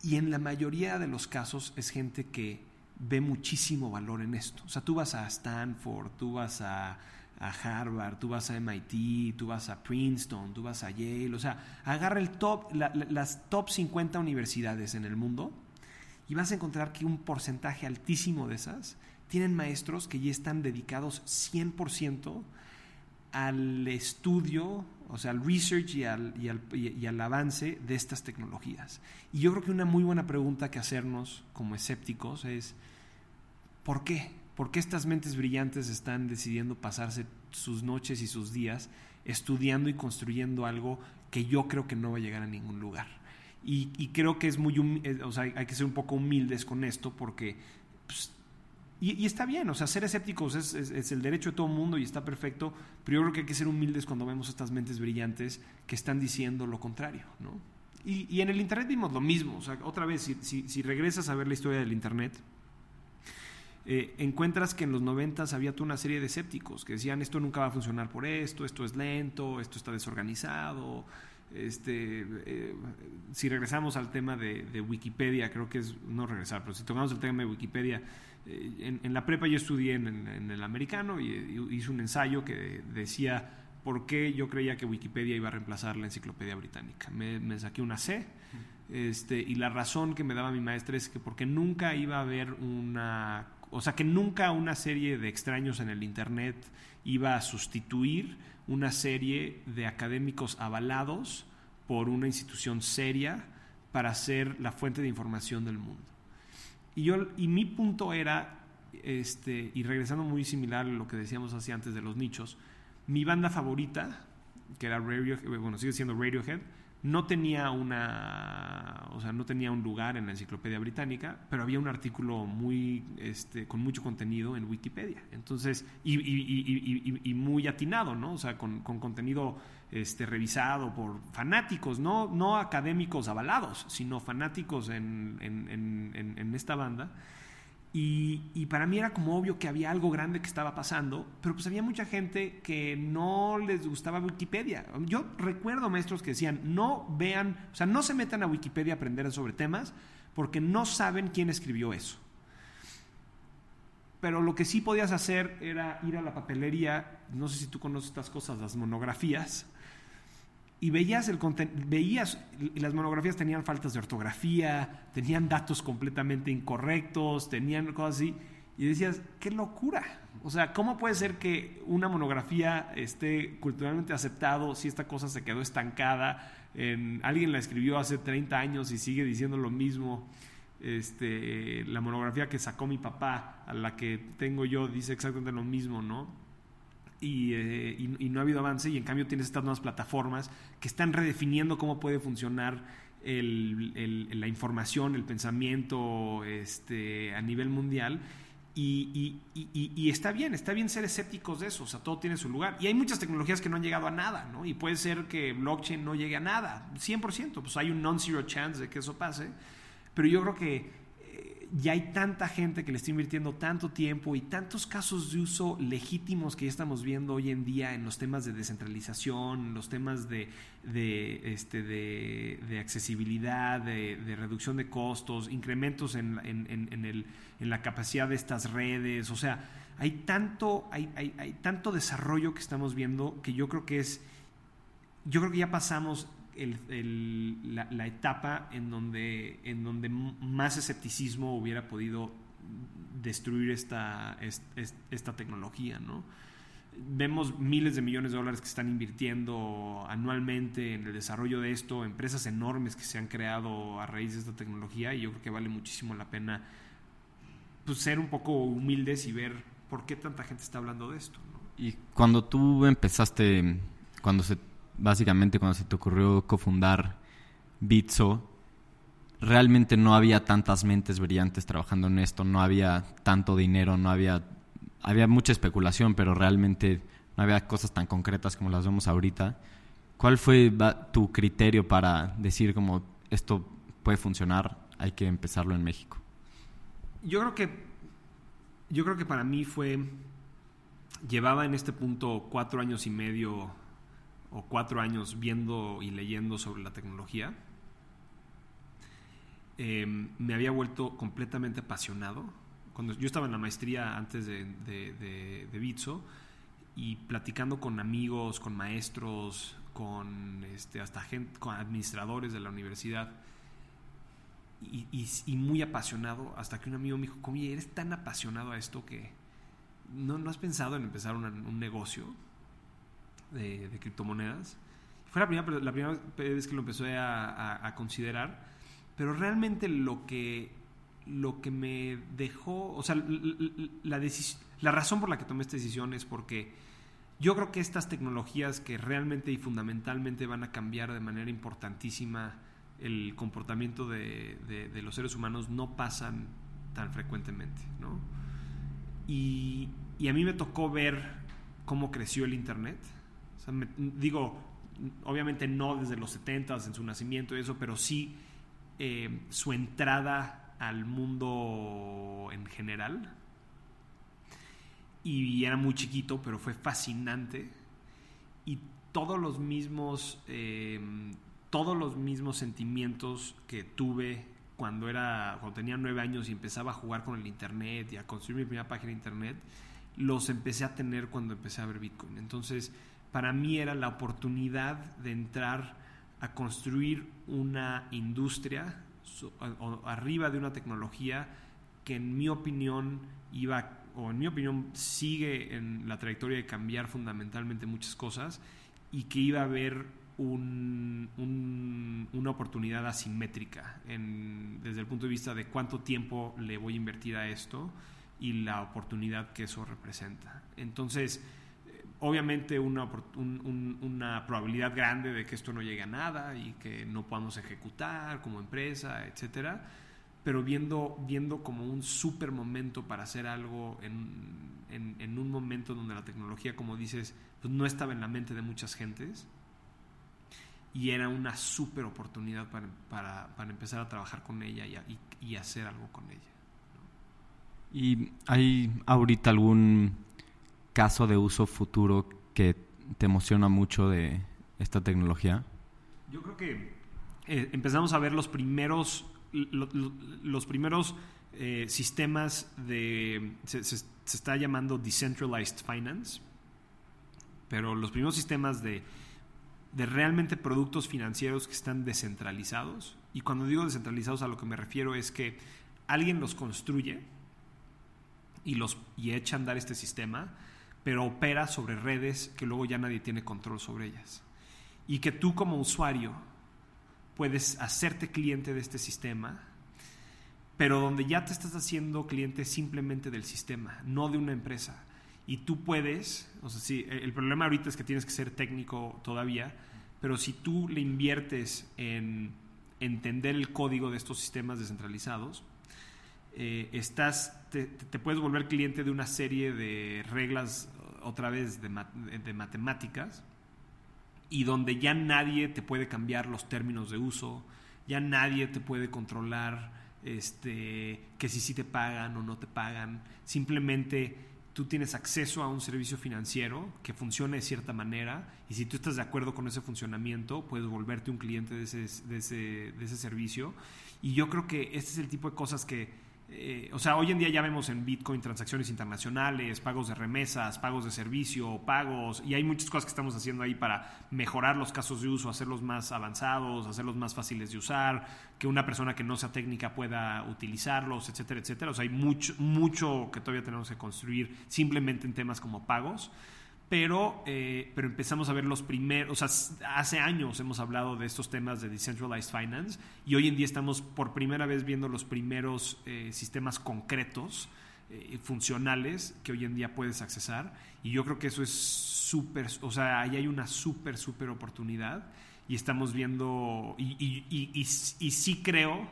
y en la mayoría de los casos es gente que ve muchísimo valor en esto. O sea, tú vas a Stanford, tú vas a, Harvard, tú vas a MIT, tú vas a Princeton, tú vas a Yale, o sea, agarra el top, la- la- las top 50 universidades en el mundo y vas a encontrar que un porcentaje altísimo de esas tienen maestros que ya están dedicados 100% al estudio, o sea, al research y al, y al- avance de estas tecnologías. Y yo creo que una muy buena pregunta que hacernos como escépticos es, ¿por qué? ¿Por qué estas mentes brillantes están decidiendo pasarse sus noches y sus días estudiando y construyendo algo que yo creo que no va a llegar a ningún lugar? Y, y creo que es muy, eh, o sea, hay, que ser un poco humildes con esto porque, pues, y, está bien, o sea, ser escépticos es, el derecho de todo el mundo y está perfecto, pero yo creo que hay que ser humildes cuando vemos estas mentes brillantes que están diciendo lo contrario, ¿no? Y, y en el Internet vimos lo mismo, o sea, otra vez, si, si- si regresas a ver la historia del Internet, eh, encuentras que en los 90 había toda una serie de escépticos que decían esto nunca va a funcionar por esto, esto es lento, esto está desorganizado. Este, eh, si regresamos al tema de, Wikipedia, creo que es no regresar, pero si tocamos el tema de Wikipedia, eh, en, la prepa yo estudié en, el americano y, y hice un ensayo que decía por qué yo creía que Wikipedia iba a reemplazar la enciclopedia británica. Me, me saqué una C. Este, y la razón que me daba mi maestra es que porque nunca iba a haber una, o sea, que nunca una serie de extraños en el Internet iba a sustituir una serie de académicos avalados por una institución seria para ser la fuente de información del mundo. Y, yo, y mi punto era, este, y regresando muy similar a lo que decíamos así antes de los nichos, mi banda favorita, que era Radiohead, bueno, sigue siendo Radiohead, no tenía una, o sea, no tenía un lugar en la enciclopedia británica, pero había un artículo muy, este, con mucho contenido en Wikipedia. Entonces, y, y- y- y- muy atinado, ¿no? O sea, con, con contenido este, revisado por fanáticos, no, no académicos avalados, sino fanáticos en- en- en- en esta banda. Y, para mí era como obvio que había algo grande que estaba pasando, pero pues había mucha gente que no les gustaba Wikipedia. Yo recuerdo maestros que decían, no vean, o sea, no se metan a Wikipedia a aprender sobre temas porque no saben quién escribió eso. Pero lo que sí podías hacer era ir a la papelería, no sé si tú conoces estas cosas, las monografías, y veías el veías las monografías tenían faltas de ortografía, tenían datos completamente incorrectos, tenían cosas así y decías, qué locura. O sea, ¿cómo puede ser que una monografía esté culturalmente aceptado si esta cosa se quedó estancada? En, alguien la escribió hace 30 años y sigue diciendo lo mismo. Este, la monografía que sacó mi papá, a la que tengo yo, dice exactamente lo mismo, ¿no? Y, eh, y- y no ha habido avance y en cambio tienes estas nuevas plataformas que están redefiniendo cómo puede funcionar el- el- la información, el pensamiento este, a nivel mundial. Y, y- está bien, está bien ser escépticos de eso, o sea, todo tiene su lugar. Y hay muchas tecnologías que no han llegado a nada, ¿no? Y puede ser que blockchain no llegue a nada, 100%, pues hay un non-zero chance de que eso pase. Pero yo creo que ya hay tanta gente que le está invirtiendo tanto tiempo y tantos casos de uso legítimos que ya estamos viendo hoy en día en los temas de descentralización, los temas de, de, este, de, de accesibilidad, de, reducción de costos, incrementos en, en- en- en el- en la capacidad de estas redes. O sea, hay tanto, hay, hay- hay tanto desarrollo que estamos viendo que yo creo que es yo creo que ya pasamos la, etapa en donde, en donde más escepticismo hubiera podido destruir esta, es- es- esta tecnología, ¿no? Vemos miles de millones de dólares que están invirtiendo anualmente en el desarrollo de esto, empresas enormes que se han creado a raíz de esta tecnología y yo creo que vale muchísimo la pena pues, ser un poco humildes y ver por qué tanta gente está hablando de esto. Y cuando tú empezaste, cuando se, básicamente cuando se te ocurrió cofundar Bitso, realmente no había tantas mentes brillantes trabajando en esto, no había tanto dinero, no había, había mucha especulación, pero realmente no había cosas tan concretas como las vemos ahorita. ¿Cuál fue tu criterio para decir como esto puede funcionar, hay que empezarlo en México? Yo creo que yo creo que para mí fue llevaba en este punto cuatro años y medio o cuatro años viendo y leyendo sobre la tecnología. Eh, me había vuelto completamente apasionado. Cuando yo estaba en la maestría antes de, de, Bitso y platicando con amigos, con maestros, con este, hasta gente, con administradores de la universidad y, muy apasionado hasta que un amigo me dijo, oye, eres tan apasionado a esto que no, no has pensado en empezar un negocio de, criptomonedas. Fue la primera, la primera vez que lo empecé a, considerar, pero realmente lo que, lo que me dejó, o sea, la, decis- la razón por la que tomé esta decisión es porque yo creo que estas tecnologías que realmente y fundamentalmente van a cambiar de manera importantísima el comportamiento de, de- de los seres humanos no pasan tan frecuentemente, ¿no? Y, y a mí me tocó ver cómo creció el Internet. Sea, digo, obviamente no desde los 70 en su nacimiento y eso, pero sí eh, su entrada al mundo en general. Y era muy chiquito, pero fue fascinante. Y todos los mismos, eh, todos los mismos sentimientos que tuve cuando era, cuando tenía nueve años y empezaba a jugar con el internet y a construir mi primera página de internet, los empecé a tener cuando empecé a ver Bitcoin. Entonces, para mí era la oportunidad de entrar a construir una industria arriba de una tecnología que en mi opinión iba o en mi opinión sigue en la trayectoria de cambiar fundamentalmente muchas cosas y que iba a haber un- un- una oportunidad asimétrica desde el punto de vista de cuánto tiempo le voy a invertir a esto y la oportunidad que eso representa. Entonces, obviamente una, una probabilidad grande de que esto no llegue a nada y que no podamos ejecutar como empresa, etcétera, pero viendo, viendo como un super momento para hacer algo en, en- un momento donde la tecnología, como dices, pues no estaba en la mente de muchas gentes y era una super oportunidad para, para- para empezar a trabajar con ella y hacer algo con ella. ¿Y hay ahorita algún caso de uso futuro que te emociona mucho de esta tecnología? Yo creo que eh, empezamos a ver los primeros, lo- lo- los primeros eh, sistemas de, se, se- se está llamando decentralized finance, pero los primeros sistemas de, de realmente productos financieros que están descentralizados. Y cuando digo descentralizados a lo que me refiero es que alguien los construye y, los, y echa a andar este sistema, pero opera sobre redes que luego ya nadie tiene control sobre ellas. Y que tú como usuario puedes hacerte cliente de este sistema, pero donde ya te estás haciendo cliente simplemente del sistema, no de una empresa. Y tú puedes, o sea, sí, el problema ahorita es que tienes que ser técnico todavía, pero si tú le inviertes en entender el código de estos sistemas descentralizados, eh, estás, te, puedes volver cliente de una serie de reglas, otra vez, de, matemáticas, y donde ya nadie te puede cambiar los términos de uso, ya nadie te puede controlar este, que si sí te pagan o no te pagan, simplemente tú tienes acceso a un servicio financiero que funciona de cierta manera y si tú estás de acuerdo con ese funcionamiento, puedes volverte un cliente de ese, de ese servicio. Y yo creo que este es el tipo de cosas que eh, o sea, hoy en día ya vemos en Bitcoin transacciones internacionales, pagos de remesas, pagos de servicio, pagos, y hay muchas cosas que estamos haciendo ahí para mejorar los casos de uso, hacerlos más avanzados, hacerlos más fáciles de usar, que una persona que no sea técnica pueda utilizarlos, etcétera, etcétera. O sea, hay mucho, mucho que todavía tenemos que construir simplemente en temas como pagos pero, eh, pero empezamos a ver los primeros, o sea, hace años hemos hablado de estos temas de decentralized finance y hoy en día estamos por primera vez viendo los primeros eh, sistemas concretos, eh, funcionales, que hoy en día puedes accesar y yo creo que eso es súper, o sea, ahí hay una súper, súper oportunidad y estamos viendo, y, y, y, y, sí creo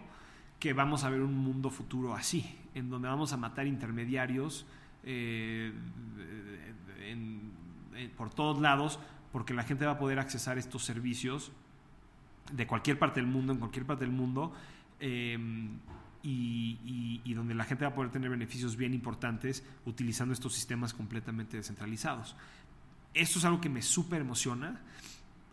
que vamos a ver un mundo futuro así, en donde vamos a matar intermediarios. En, eh, por todos lados, porque la gente va a poder accesar estos servicios de cualquier parte del mundo, en cualquier parte del mundo, em, y, donde la gente va a poder tener beneficios bien importantes utilizando estos sistemas completamente descentralizados. Esto es algo que me súper emociona.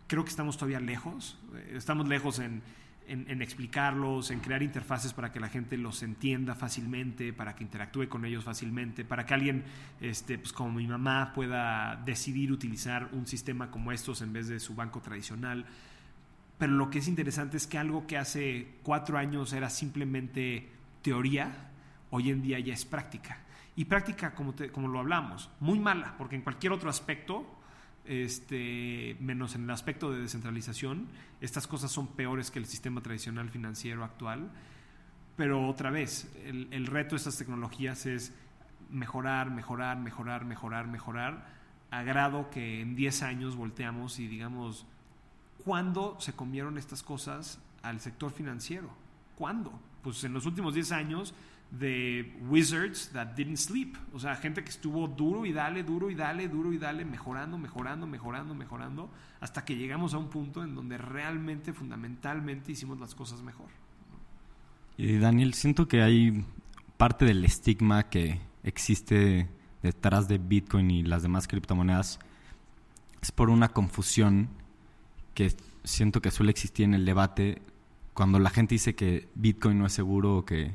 Creo que estamos todavía lejos. Eh, estamos lejos en en, explicarlos, en crear interfaces para que la gente los entienda fácilmente, para que interactúe con ellos fácilmente, para que alguien, este, pues como mi mamá, pueda decidir utilizar un sistema como estos en vez de su banco tradicional. Pero lo que es interesante es que algo que hace cuatro años era simplemente teoría, hoy en día ya es práctica. Y práctica, como, como lo hablamos, muy mala, porque en cualquier otro aspecto este, menos en el aspecto de descentralización, estas cosas son peores que el sistema tradicional financiero actual. Pero otra vez, el, el reto de estas tecnologías es mejorar, mejorar, mejorar, mejorar, mejorar, a grado que en 10 años volteamos y digamos, ¿cuándo se comieron estas cosas al sector financiero? ¿Cuándo? Pues en los últimos 10 años de wizards that didn't sleep. O sea, gente que estuvo duro y dale, duro y dale, duro y dale, mejorando, mejorando, mejorando, mejorando, hasta que llegamos a un punto en donde realmente, fundamentalmente, hicimos las cosas mejor. Y Daniel, siento que hay parte del estigma que existe detrás de Bitcoin y las demás criptomonedas es por una confusión que siento que suele existir en el debate cuando la gente dice que Bitcoin no es seguro o que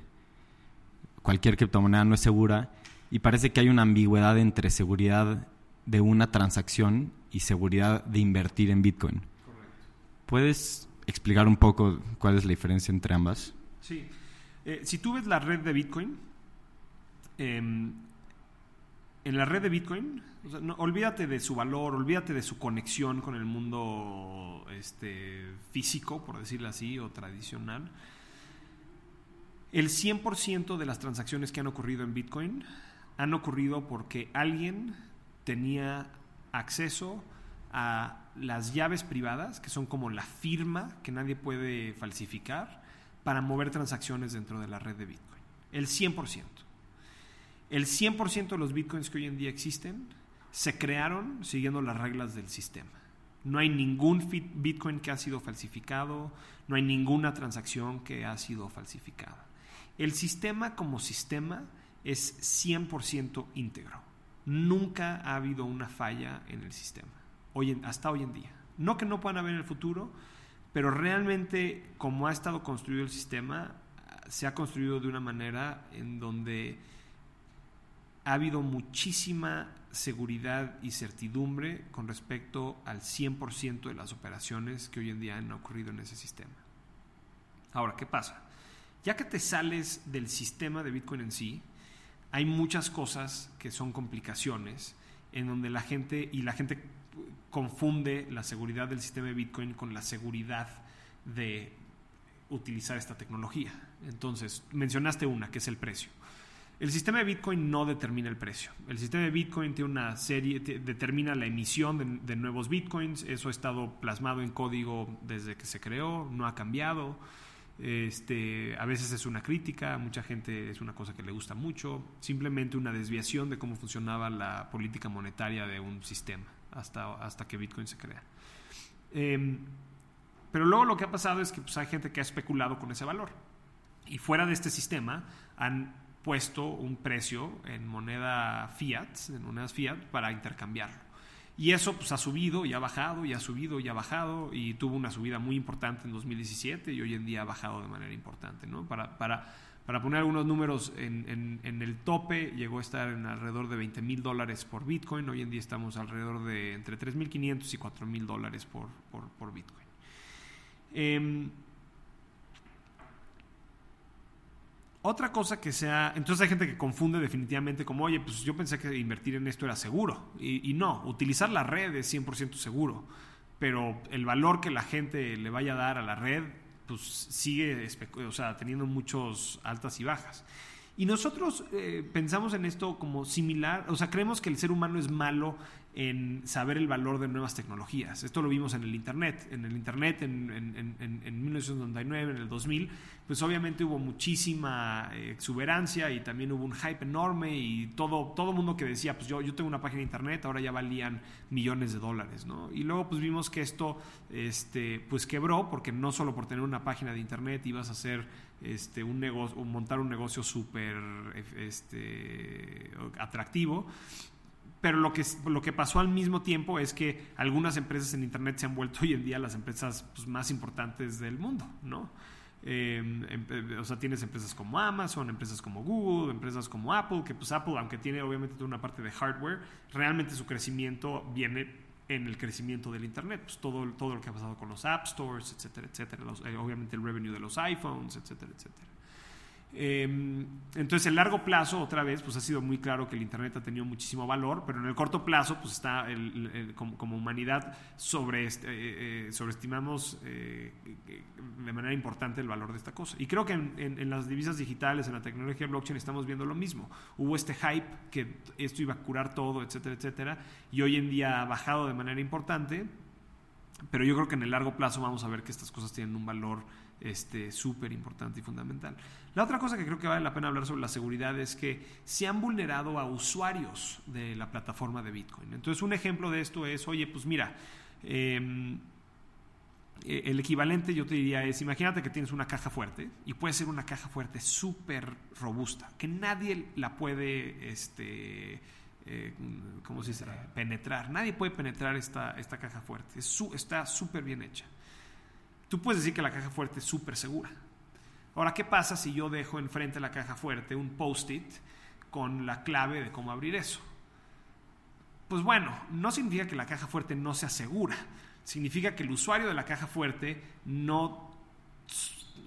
cualquier criptomoneda no es segura y parece que hay una ambigüedad entre seguridad de una transacción y seguridad de invertir en Bitcoin. Correcto. ¿Puedes explicar un poco cuál es la diferencia entre ambas? Sí. Eh, si tú ves la red de Bitcoin, em, en la red de Bitcoin, olvídate de su valor, olvídate de su conexión con el mundo este, físico, por decirlo así, o tradicional. El 100% de las transacciones que han ocurrido en Bitcoin han ocurrido porque alguien tenía acceso a las llaves privadas, que son como la firma que nadie puede falsificar, para mover transacciones dentro de la red de Bitcoin. El 100%. El 100% de los Bitcoins que hoy en día existen se crearon siguiendo las reglas del sistema. No hay ningún Bitcoin que ha sido falsificado, no hay ninguna transacción que ha sido falsificada. El sistema como sistema es 100% íntegro. Nunca ha habido una falla en el sistema, hoy hasta hoy en día. No que no puedan haber en el futuro, pero realmente como ha estado construido el sistema, se ha construido de una manera en donde ha habido muchísima seguridad y certidumbre con respecto al 100% de las operaciones que hoy en día han ocurrido en ese sistema. Ahora, ¿qué pasa? Ya que te sales del sistema de Bitcoin en sí, hay muchas cosas que son complicaciones en donde la gente y la gente confunde la seguridad del sistema de Bitcoin con la seguridad de utilizar esta tecnología. Entonces, mencionaste una, que es el precio. El sistema de Bitcoin no determina el precio. El sistema de Bitcoin tiene una serie, te- determina la emisión de, de nuevos Bitcoins. Eso ha estado plasmado en código desde que se creó, no ha cambiado. Este, a veces es una crítica, mucha gente es una cosa que le gusta mucho, simplemente una desviación de cómo funcionaba la política monetaria de un sistema hasta, hasta que Bitcoin se crea. Em, pero luego lo que ha pasado es que pues, hay gente que ha especulado con ese valor. Y fuera de este sistema han puesto un precio en moneda fiat, en monedas fiat, para intercambiarlo. Y eso pues ha subido y ha bajado y ha subido y ha bajado y tuvo una subida muy importante en 2017 y hoy en día ha bajado de manera importante. ¿no? Para, para, para poner algunos números, en, en- el tope llegó a estar en alrededor de 20 mil dólares por Bitcoin. Hoy en día estamos alrededor de entre 3.500 y 4 mil dólares por, por, por Bitcoin. Em, otra cosa que sea, entonces hay gente que confunde definitivamente como, oye, pues yo pensé que invertir en esto era seguro. Y, no, utilizar la red es 100% seguro. Pero el valor que la gente le vaya a dar a la red, pues sigue o sea, teniendo muchos altas y bajas. Y nosotros eh, pensamos en esto como similar, o sea, creemos que el ser humano es malo en saber el valor de nuevas tecnologías. Esto lo vimos en el Internet. En el Internet, en, en, en, en 1999, en el 2000, pues obviamente hubo muchísima eh, exuberancia y también hubo un hype enorme y todo todo mundo que decía, pues yo, yo tengo una página de Internet, ahora ya valían millones de dólares, ¿no? Y luego pues vimos que esto este, pues quebró porque no solo por tener una página de Internet ibas a hacer este, un negocio, montar un negocio súper este, atractivo, pero lo que, lo que pasó al mismo tiempo es que algunas empresas en Internet se han vuelto hoy en día las empresas pues, más importantes del mundo, ¿no? Eh, em- eh, o sea, tienes empresas como Amazon, empresas como Google, empresas como Apple, que pues Apple, aunque tiene obviamente toda una parte de hardware, realmente su crecimiento viene en el crecimiento del Internet, pues todo, todo lo que ha pasado con los App Stores, etcétera, etcétera, los- eh, obviamente el revenue de los iPhones, etcétera, etcétera. Eh, entonces, en largo plazo, otra vez, pues ha sido muy claro que el Internet ha tenido muchísimo valor, pero en el corto plazo, pues está el- el- como, humanidad eh, eh, sobreestimamos eh, de manera importante el valor de esta cosa. Y creo que en, en- en las divisas digitales, en la tecnología blockchain, estamos viendo lo mismo. Hubo este hype que esto iba a curar todo, etcétera, etcétera, y hoy en día ha bajado de manera importante, pero yo creo que en el largo plazo vamos a ver que estas cosas tienen un valor este súper importante y fundamental. La otra cosa que creo que vale la pena hablar sobre la seguridad es que se han vulnerado a usuarios de la plataforma de Bitcoin. Entonces, un ejemplo de esto es, oye, pues mira, eh, eh, el equivalente yo te diría es, imagínate que tienes una caja fuerte y puede ser una caja fuerte súper robusta, que nadie la puede, este, eh, ¿cómo se dice? Penetrar. Nadie puede penetrar esta, esta caja fuerte. Es su- está súper bien hecha. Tú puedes decir que la caja fuerte es súper segura. Ahora, ¿qué pasa si yo dejo enfrente de la caja fuerte un post-it con la clave de cómo abrir eso? Pues bueno, no significa que la caja fuerte no sea segura. Significa que el usuario de la caja fuerte no,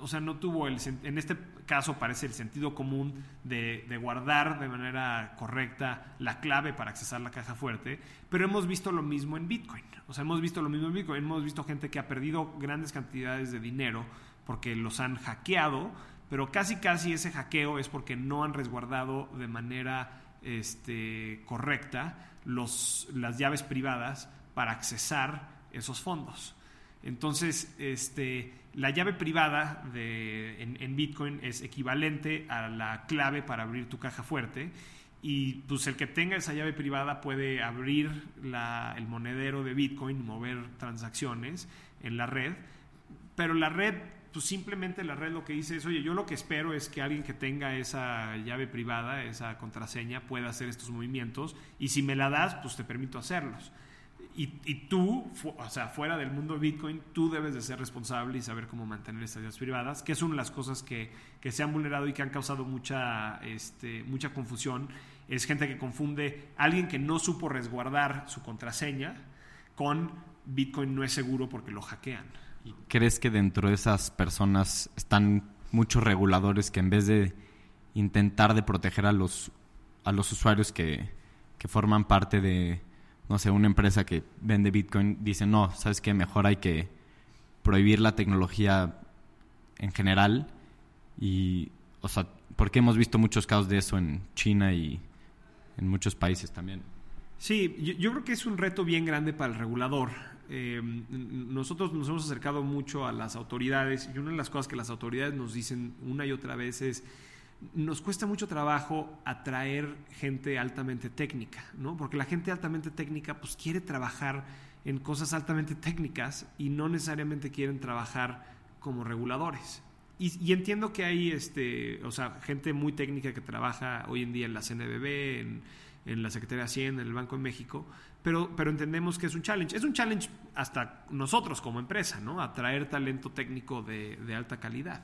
o sea, no tuvo el, en este caso parece el sentido común de, de guardar de manera correcta la clave para accesar la caja fuerte, pero hemos visto lo mismo en Bitcoin. O sea, hemos visto lo mismo en Bitcoin. Hemos visto gente que ha perdido grandes cantidades de dinero porque los han hackeado, pero casi casi ese hackeo es porque no han resguardado de manera este, correcta los, las llaves privadas para accesar esos fondos. Entonces, este, la llave privada en, Bitcoin es equivalente a la clave para abrir tu caja fuerte. Y pues el que tenga esa llave privada puede abrir el monedero de Bitcoin, mover transacciones en la red. Pero la red, pues simplemente la red lo que dice es, oye, yo lo que espero es que alguien que tenga esa llave privada, esa contraseña, pueda hacer estos movimientos. Y si me la das, pues te permito hacerlos. Y, y tú, o sea, fuera del mundo Bitcoin, tú debes de ser responsable y saber cómo mantener estas llaves privadas, que es una de las cosas que, que se han vulnerado y que han causado mucha, este, mucha confusión. Es gente que confunde a alguien que no supo resguardar su contraseña con Bitcoin no es seguro porque lo hackean. ¿Crees que dentro de esas personas están muchos reguladores que en vez de intentar de proteger a los, a los usuarios que, que forman parte de, no sé, una empresa que vende Bitcoin, dicen, no, ¿sabes qué? Mejor hay que prohibir la tecnología en general y, o sea, porque hemos visto muchos casos de eso en China y en muchos países también. Sí, yo, yo creo que es un reto bien grande para el regulador. Eh, nosotros nos hemos acercado mucho a las autoridades y una de las cosas que las autoridades nos dicen una y otra vez es nos cuesta mucho trabajo atraer gente altamente técnica, ¿no? Porque la gente altamente técnica pues quiere trabajar en cosas altamente técnicas y no necesariamente quieren trabajar como reguladores. Y, entiendo que hay este, o sea, gente muy técnica que trabaja hoy en día en la CNBB, en, la Secretaría de Hacienda, en el Banco de México, pero, pero entendemos que es un challenge. Es un challenge hasta nosotros como empresa, ¿no? Atraer talento técnico de alta calidad.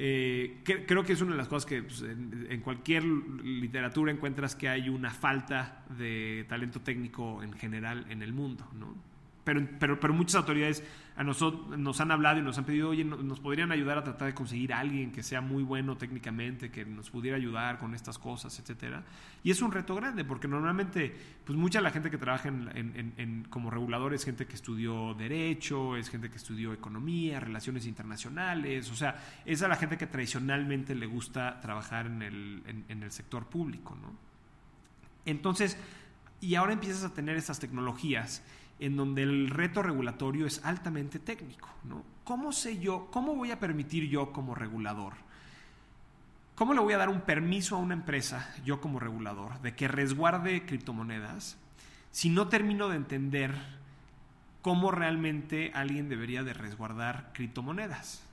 Eh, creo que es una de las cosas que pues, en, cualquier literatura encuentras que hay una falta de talento técnico en general en el mundo, ¿no? Pero, pero, muchas autoridades a nosotros nos han hablado y nos han pedido, oye, nos podrían ayudar a tratar de conseguir a alguien que sea muy bueno técnicamente, que nos pudiera ayudar con estas cosas, etcétera. Y es un reto grande, porque normalmente, pues mucha de la gente que trabaja en, como regulador es gente que estudió Derecho, es gente que estudió Economía, Relaciones Internacionales, o sea, es a la gente que tradicionalmente le gusta trabajar en el, en el sector público, ¿no? Entonces, y ahora empiezas a tener estas tecnologías en donde el reto regulatorio es altamente técnico. ¿no? ¿Cómo sé yo, cómo voy a permitir yo como regulador? ¿Cómo le voy a dar un permiso a una empresa, yo como regulador, de que resguarde criptomonedas si no termino de entender cómo realmente alguien debería de resguardar criptomonedas?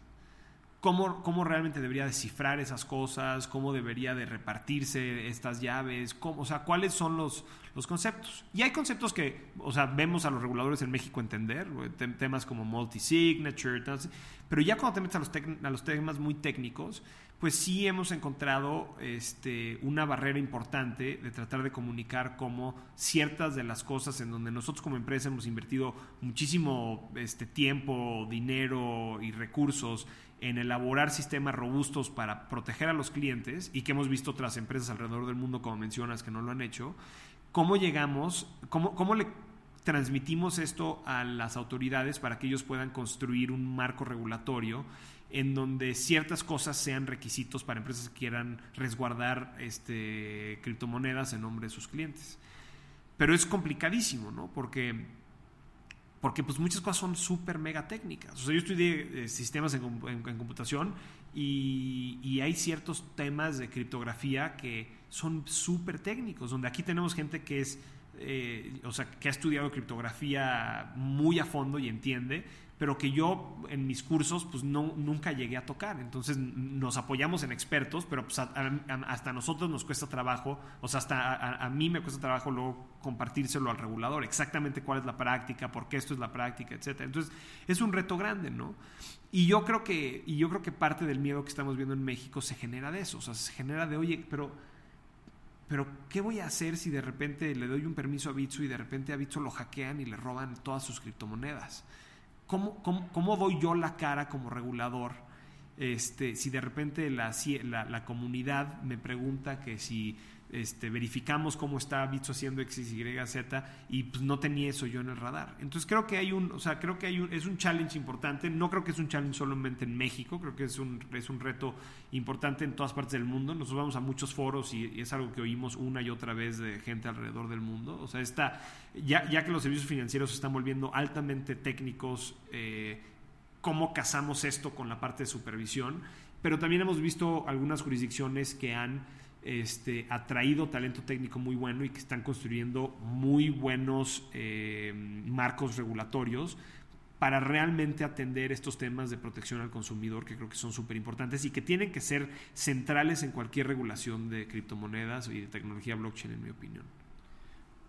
Cómo, cómo, realmente debería descifrar esas cosas, cómo debería de repartirse estas llaves, cómo, o sea, cuáles son los, los conceptos. Y hay conceptos que, o sea, vemos a los reguladores en México entender, temas como multi-signature, pero ya cuando te metes a los, a los temas muy técnicos, pues sí hemos encontrado este, una barrera importante de tratar de comunicar cómo ciertas de las cosas en donde nosotros como empresa hemos invertido muchísimo este, tiempo, dinero y recursos en elaborar sistemas robustos para proteger a los clientes y que hemos visto otras empresas alrededor del mundo, como mencionas, que no lo han hecho, ¿cómo llegamos, cómo, cómo le transmitimos esto a las autoridades para que ellos puedan construir un marco regulatorio en donde ciertas cosas sean requisitos para empresas que quieran resguardar este, criptomonedas en nombre de sus clientes? Pero es complicadísimo, ¿no? Porque porque pues muchas cosas son súper mega técnicas. O sea, yo estudié eh, sistemas en, computación y, y, hay ciertos temas de criptografía que son súper técnicos, donde aquí tenemos gente que es, eh, o sea, que ha estudiado criptografía muy a fondo y entiende, pero que yo en mis cursos pues no, nunca llegué a tocar. Entonces nos apoyamos en expertos, pero pues hasta a nosotros nos cuesta trabajo, o sea, hasta a, mí me cuesta trabajo luego compartírselo al regulador, exactamente cuál es la práctica, por qué esto es la práctica, etc. Entonces es un reto grande, ¿no? Y yo creo que, y yo creo que parte del miedo que estamos viendo en México se genera de eso, o sea, se genera de, oye, pero pero ¿qué voy a hacer si de repente le doy un permiso a Bitso y de repente a Bitso lo hackean y le roban todas sus criptomonedas? ¿Cómo, cómo, cómo doy yo la cara como regulador? Este, si de repente la, la, la comunidad me pregunta que si este, verificamos cómo está Bitso haciendo X, Y, Z y pues no tenía eso yo en el radar. Entonces creo que hay un, o sea, creo que hay un, es un challenge importante, no creo que es un challenge solamente en México, creo que es un, es un reto importante en todas partes del mundo. Nosotros vamos a muchos foros y, es algo que oímos una y otra vez de gente alrededor del mundo. O sea, está, ya, ya que los servicios financieros se están volviendo altamente técnicos, eh, cómo casamos esto con la parte de supervisión, pero también hemos visto algunas jurisdicciones que han este, atraído talento técnico muy bueno y que están construyendo muy buenos eh, marcos regulatorios para realmente atender estos temas de protección al consumidor que creo que son súper importantes y que tienen que ser centrales en cualquier regulación de criptomonedas y de tecnología blockchain, en mi opinión.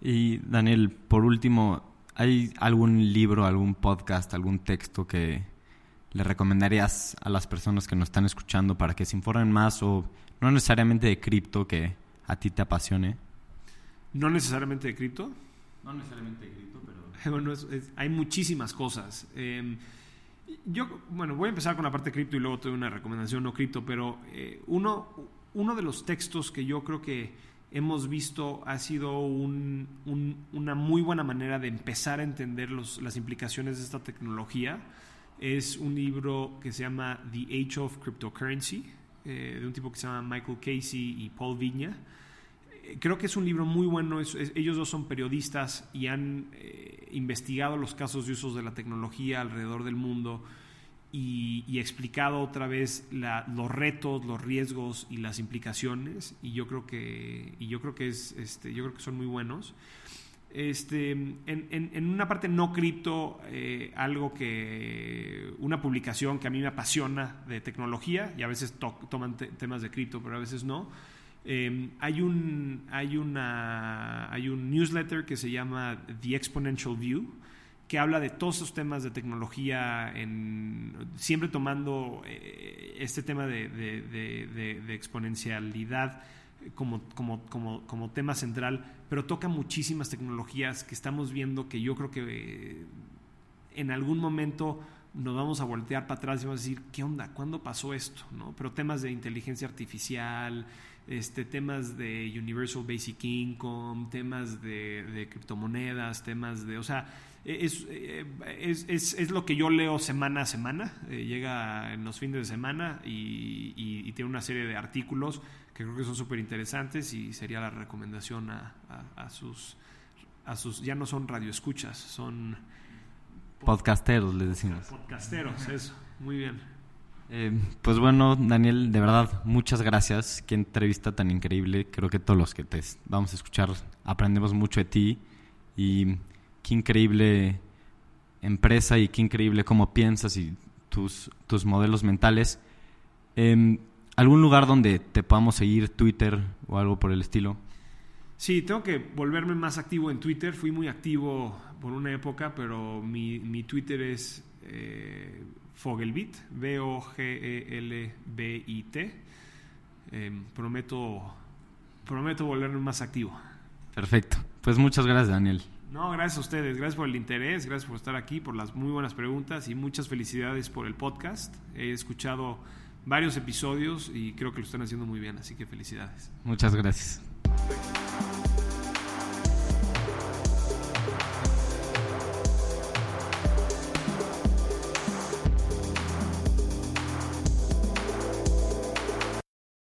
Y Daniel, por último, ¿hay algún libro, algún podcast, algún texto que le recomendarías a las personas que nos están escuchando para que se informen más o no necesariamente de cripto que a ti te apasione. No necesariamente de cripto. No necesariamente de cripto, pero... Bueno, es, es, hay muchísimas cosas. Eh, yo, bueno, voy a empezar con la parte de cripto y luego te doy una recomendación no cripto, pero eh, uno, uno de los textos que yo creo que hemos visto ha sido un, un, una muy buena manera de empezar a entender los, las implicaciones de esta tecnología. Es un libro que se llama The Age of Cryptocurrency eh, de un tipo que se llama Michael Casey y Paul Viña. Eh, creo que es un libro muy bueno. Ellos dos son periodistas y han eh, investigado los casos de usos de la tecnología alrededor del mundo y, explicado otra vez los retos, los riesgos y las implicaciones. Y yo creo que, y yo creo que es, este, yo creo que son muy buenos. Este, en, una parte no cripto, eh, algo que, una publicación que a mí me apasiona de tecnología, y a veces to- toman te- temas de cripto, pero a veces no. Eh, hay, un, hay, una, hay un newsletter que se llama The Exponential View, que habla de todos esos temas de tecnología, en, siempre tomando eh, este tema de exponencialidad como, como, como, como tema central, pero toca muchísimas tecnologías que estamos viendo que yo creo que eh, en algún momento nos vamos a voltear para atrás y vamos a decir, ¿qué onda? ¿Cuándo pasó esto? ¿No? Pero temas de inteligencia artificial, este, temas de Universal Basic Income, temas de, criptomonedas, temas de... O sea, es, eh, es, es, es lo que yo leo semana a semana. Eh, llega en los fines de semana y tiene una serie de artículos que creo que son súper interesantes y sería la recomendación a, a- a sus... A sus, ya no son radioescuchas, son Podcasteros, les decimos. podcasteros, eso. Muy bien. Eh, pues bueno, Daniel, de verdad, muchas gracias. Qué entrevista tan increíble. Creo que todos los que te vamos a escuchar aprendemos mucho de ti. Y qué increíble empresa y qué increíble cómo piensas y tus, tus modelos mentales. Em, ¿Algún lugar donde te podamos seguir, Twitter o algo por el estilo? Sí, tengo que volverme más activo en Twitter. Fui muy activo por una época, pero mi, mi Twitter es eh, Fogelbit, V-O-G-E-L-B-I-T. Eh, prometo, prometo volverme más activo. Perfecto. Pues muchas gracias, Daniel. No, gracias a ustedes, gracias por el interés, gracias por estar aquí, por las muy buenas preguntas y muchas felicidades por el podcast. He escuchado varios episodios y creo que lo están haciendo muy bien, así que felicidades. Muchas gracias.